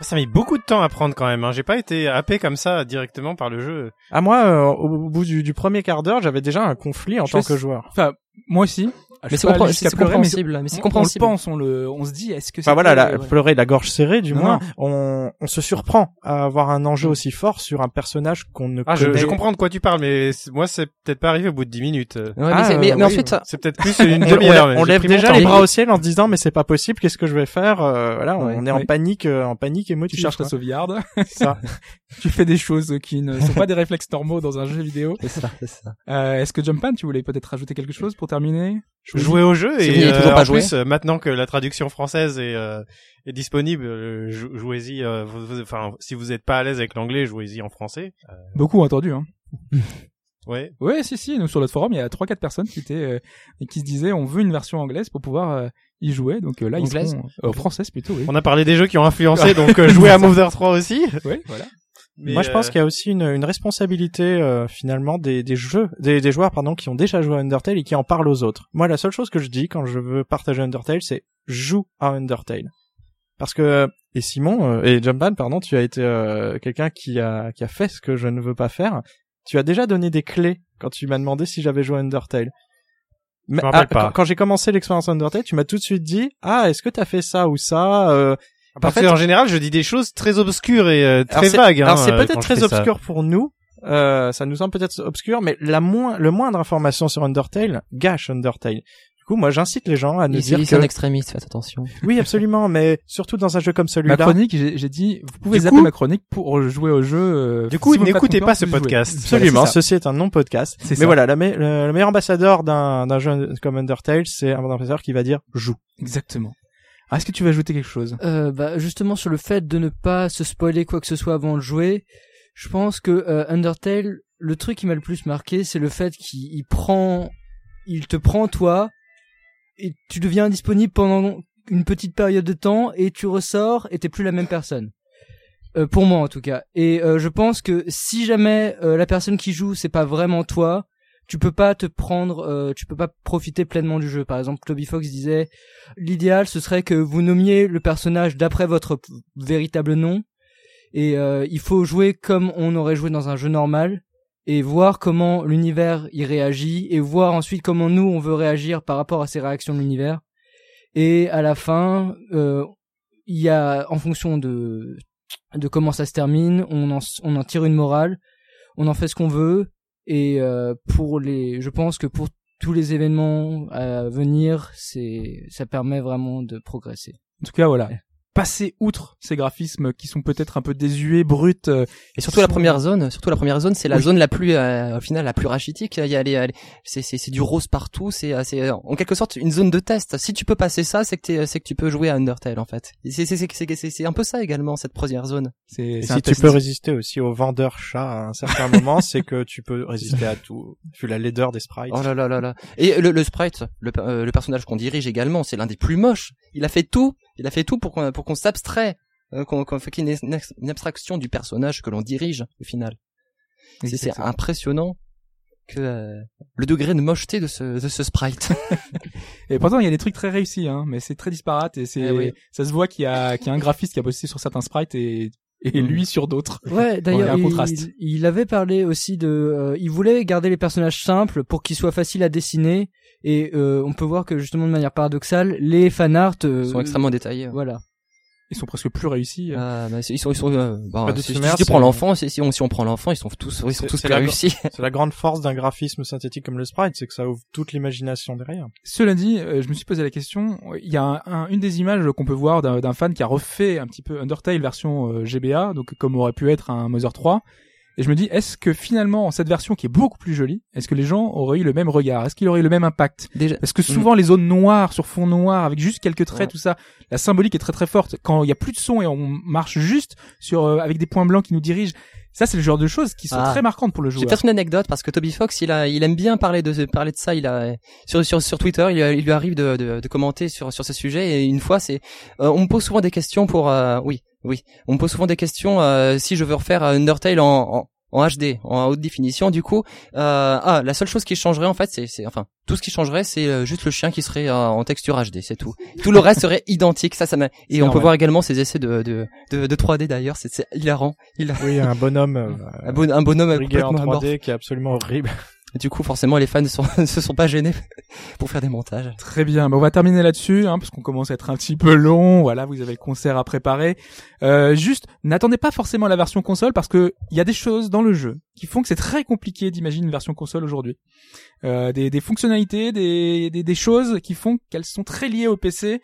Ça a mis beaucoup de temps à prendre quand même. Hein. J'ai pas été happé comme ça directement par le jeu. À moi, euh, au bout du, du premier quart d'heure, j'avais déjà un conflit en Je tant sais- que joueur. Enfin, moi aussi. Je Mais c'est pas allé compréhen- jusqu'à c'est pleurer, mais compréhensible, mais c'est on- compréhensible. On le pense, on le, on se dit, est-ce que Enfin voilà, la, ouais. pleurer la gorge serrée, du Non, moins. non. On, on se surprend à avoir un enjeu aussi fort sur un personnage qu'on ne Ah, je, connaît. je comprends de quoi tu parles, mais c'est- moi, c'est peut-être pas arrivé au bout de 10 minutes. Ouais, mais, Ah, c'est- mais, euh, mais oui, ensuite, C'est peut-être plus une On, on demi-heure. on j'ai lève déjà les bras au ciel en se disant mais c'est pas possible, qu'est-ce que je vais faire Euh, Voilà, Ouais, on est en panique, euh, en panique Tu émotive. cherches ta sauvegarde, ça. tu fais des choses qui ne sont pas des réflexes normaux dans un jeu vidéo. c'est ça, c'est ça. Euh, est-ce que Jumpan, tu voulais peut-être rajouter quelque chose pour terminer jouer au jeu et euh, toujours pas en joué. plus euh, maintenant que la traduction française est, euh, est disponible, jou- jouez-y. euh, vous- vous- Enfin, si vous n'êtes pas à l'aise avec l'anglais, jouez-y en français. Beaucoup ont entendu, hein. Ouais. Ouais, si, si. Nous, sur notre forum, il y a trois, quatre personnes qui étaient euh, et qui se disaient, on veut une version anglaise pour pouvoir euh, y jouer. Donc euh, là, Anglaise ils seront euh, française plutôt. Oui. On a parlé des jeux qui ont influencé, donc euh, jouez à Mother 3 aussi. Ouais, voilà. Mais, Moi, je pense euh, qu'il y a aussi une, une responsabilité euh, finalement des, des jeux, des, des joueurs pardon, qui ont déjà joué à Undertale et qui en parlent aux autres. Moi, la seule chose que je dis quand je veux partager Undertale, c'est joue à Undertale. Parce que et Simon euh, et Jumpman, pardon, tu as été euh, quelqu'un qui a qui a fait ce que je ne veux pas faire. Tu as déjà donné des clés quand tu m'as demandé si j'avais joué à Undertale. Mais, rappelle ah, pas. Quand, quand j'ai commencé l'expérience Undertale, tu m'as tout de suite dit ah est-ce que t'as fait ça ou ça euh, Parce en fait- qu'en général, je dis des choses très obscures et euh, très vagues. hein, Alors c'est euh, peut-être très ça. obscur pour nous. Euh, ça nous semble peut-être obscur, mais la moins, le moindre information sur Undertale gâche Undertale. Du coup, moi, j'incite les gens à nous Il dire c'est un que extrémiste, faites attention. oui, absolument, mais surtout dans un jeu comme Ma celui-là. chronique, j'ai j'ai dit, vous pouvez Du zapper coup- ma chronique pour jouer au jeu. euh, Du coup, si n'écoutez pas ce podcast. Absolument, Voilà, ceci est un non-podcast. C'est Mais ça. voilà, la me- le, le meilleur ambassadeur d'un d'un jeu comme Undertale, c'est un ambassadeur qui va dire joue. Exactement. Ah, Est-ce que tu vas ajouter quelque chose? Euh, bah, justement sur le fait de ne pas se spoiler quoi que ce soit avant de jouer, je pense que euh, Undertale, le truc qui m'a le plus marqué, c'est le fait qu'il il prend, il te prend toi et tu deviens indisponible pendant une petite période de temps et tu ressors et t'es plus la même personne. Euh, pour moi en tout cas. Et euh, je pense que si jamais euh, la personne qui joue c'est pas vraiment toi, tu peux pas te prendre, euh, tu peux pas profiter pleinement du jeu. Par exemple, Toby Fox disait l'idéal ce serait que vous nommiez le personnage d'après votre véritable nom. Et euh, il faut jouer comme on aurait joué dans un jeu normal et voir comment l'univers y réagit et voir ensuite comment nous on veut réagir par rapport à ces réactions de l'univers. Et à la fin euh, il y a en fonction de de comment ça se termine on en on en tire une morale. On en fait ce qu'on veut et euh, pour les je pense que pour tous les événements à venir c'est ça permet vraiment de progresser En tout cas, voilà. Passer outre ces graphismes qui sont peut-être un peu désuets, bruts. euh, Et surtout la première zone, surtout la première zone, c'est la Oui. zone la plus, euh, au final, la plus rachitique. Il y a les, euh, les- c'est, c'est, c'est du rose partout. C'est, euh, c'est en quelque sorte une zone de test. Si tu peux passer ça, c'est que c'est que tu peux jouer à Undertale en fait. C'est, c'est, c'est, c'est, c'est, c'est un peu ça également cette première zone. C'est si tu peux résister aussi au vendeur chat à un certain moment, c'est que tu peux résister à tout. Vu la laideur des sprites. Oh là là là là. Et le, le sprite, le, euh, le personnage qu'on dirige également, c'est l'un des plus moches. Il a fait tout. Il a fait tout pour qu'on, pour qu'on s'abstrait, euh, qu'on, qu'on fait qu'il y ait une, une abstraction du personnage que l'on dirige au final. C'est, impressionnant que euh, le degré de mocheté de ce, de ce sprite. Et pourtant, il y a des trucs très réussis, hein, mais c'est très disparate et c'est, Eh oui. ça se voit qu'il y a, qu'il y a un graphiste qui a bossé sur certains sprites et, et Mm. lui sur d'autres. Ouais, il y d'ailleurs, a un il, contraste. il avait parlé aussi de, euh, il voulait garder les personnages simples pour qu'ils soient faciles à dessiner. Et euh, on peut voir que justement de manière paradoxale, les fanarts euh, Ils sont extrêmement détaillés. Voilà. Ils sont presque plus réussis. Ah, bah, ils sont, ils sont, euh, bah, Bah, si, tu prends l'enfant, si, si on, si on prend l'enfant, ils sont tous, ils sont tous plus réussis. C'est la grande force d'un graphisme synthétique comme le sprite, c'est que ça ouvre toute l'imagination derrière. Cela dit, euh, je me suis posé la question. Il y a un- un- une des images qu'on peut voir d'un d'un fan qui a refait un petit peu Undertale version euh, GBA, donc comme aurait pu être un Mother 3. Et je me dis, est-ce que finalement, en cette version qui est beaucoup plus jolie, est-ce que les gens auraient eu le même regard? Est-ce qu'il aurait eu le même impact? Déjà, Parce que souvent, les zones noires sur fond noir, avec juste quelques traits, tout ça, la symbolique est très très forte. Quand il y a plus de son et on marche juste sur euh, avec des points blancs qui nous dirigent, ça c'est le genre de choses qui sont Ah. très marquantes pour le J'ai joueur. peut-être une anecdote parce que Toby Fox, il a, il aime bien parler de parler de ça. Il a sur sur sur Twitter, il, il lui arrive de, de, de commenter sur sur ce sujet. Et une fois, c'est, euh, on me pose souvent des questions pour, euh, oui, oui, on me pose souvent des questions euh, si je veux refaire Undertale en, en en HD, en haute définition, du coup, euh, ah, la seule chose qui changerait en fait, c'est, c'est, enfin, tout ce qui changerait, c'est euh, juste le chien qui serait euh, en texture HD, c'est tout. Tout le reste serait identique, ça, ça m'a. Et on peut voir également ses essais de de de, de 3D d'ailleurs, c'est, hilarant, il a Oui, un bonhomme euh, un, bon- un bonhomme en complètement amorphe. 3D qui est absolument horrible. Du coup, forcément, les fans ne se sont pas gênés pour faire des montages. Très bien, on va terminer là-dessus, hein, parce qu'on commence à être un petit peu long. Voilà, vous avez le concert à préparer. Euh, juste, n'attendez pas forcément la version console, parce que il y a des choses dans le jeu qui font que c'est très compliqué d'imaginer une version console aujourd'hui. Euh, des, fonctionnalités, des choses qui font qu'elles sont très liées au PC.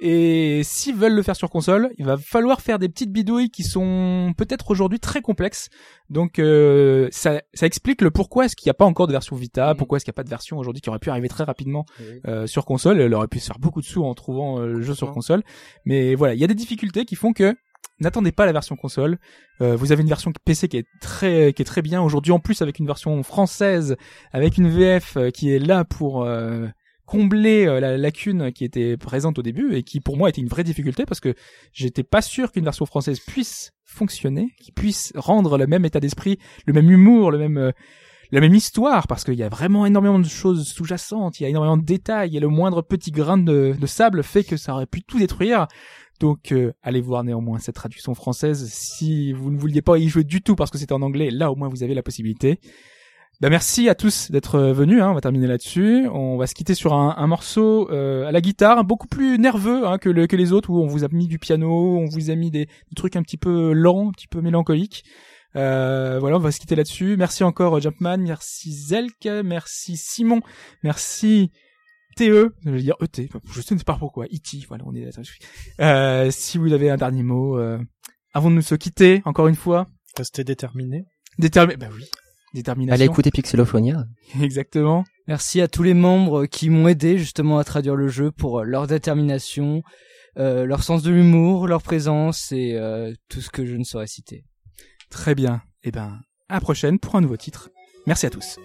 Et s'ils veulent le faire sur console, il va falloir faire des petites bidouilles qui sont peut-être aujourd'hui très complexes. Donc euh, ça, ça explique le pourquoi est-ce qu'il n'y a pas encore de version Vita, pourquoi est-ce qu'il n'y a pas de version aujourd'hui qui aurait pu arriver très rapidement euh, sur console. Elle aurait pu se faire beaucoup de sous en trouvant euh, le jeu sur console. Mais voilà, il y a des difficultés qui font que n'attendez pas la version console. Euh, vous avez une version PC qui est très qui est très bien aujourd'hui en plus avec une version française avec une VF euh, qui est là pour euh, combler euh, la lacune qui était présente au début et qui pour moi était une vraie difficulté parce que j'étais pas sûr qu'une version française puisse fonctionner, qui puisse rendre le même état d'esprit, le même humour, le même euh, la même histoire parce qu'il y a vraiment énormément de choses sous-jacentes, il y a énormément de détails et le moindre petit grain de, de sable fait que ça aurait pu tout détruire. Donc euh, allez voir néanmoins cette traduction française si vous ne vouliez pas y jouer du tout parce que c'était en anglais, là au moins vous avez la possibilité. Ben merci à tous d'être euh, venus, hein, on va terminer là-dessus. On va se quitter sur un, un morceau euh, à la guitare, beaucoup plus nerveux hein, que, le- que les autres, où on vous a mis du piano, on vous a mis des, des trucs un petit peu lents, un petit peu mélancoliques. Euh, voilà, on va se quitter là-dessus. Merci encore euh, Jumpman, merci Zelk, merci Simon, merci TE, je veux dire ET, je sais pas pourquoi, IT, voilà, on est là. Euh, si vous avez un dernier mot, euh, avant de nous se quitter, encore une fois, Restez déterminé. détermi... bah oui, détermination. Allez écouter Pixelophonia. Exactement. Merci à tous les membres qui m'ont aidé justement à traduire le jeu pour euh, leur détermination, euh, leur sens de l'humour, leur présence et euh, tout ce que je ne saurais citer. Très bien. Eh ben, à la prochaine pour un nouveau titre. Merci à tous.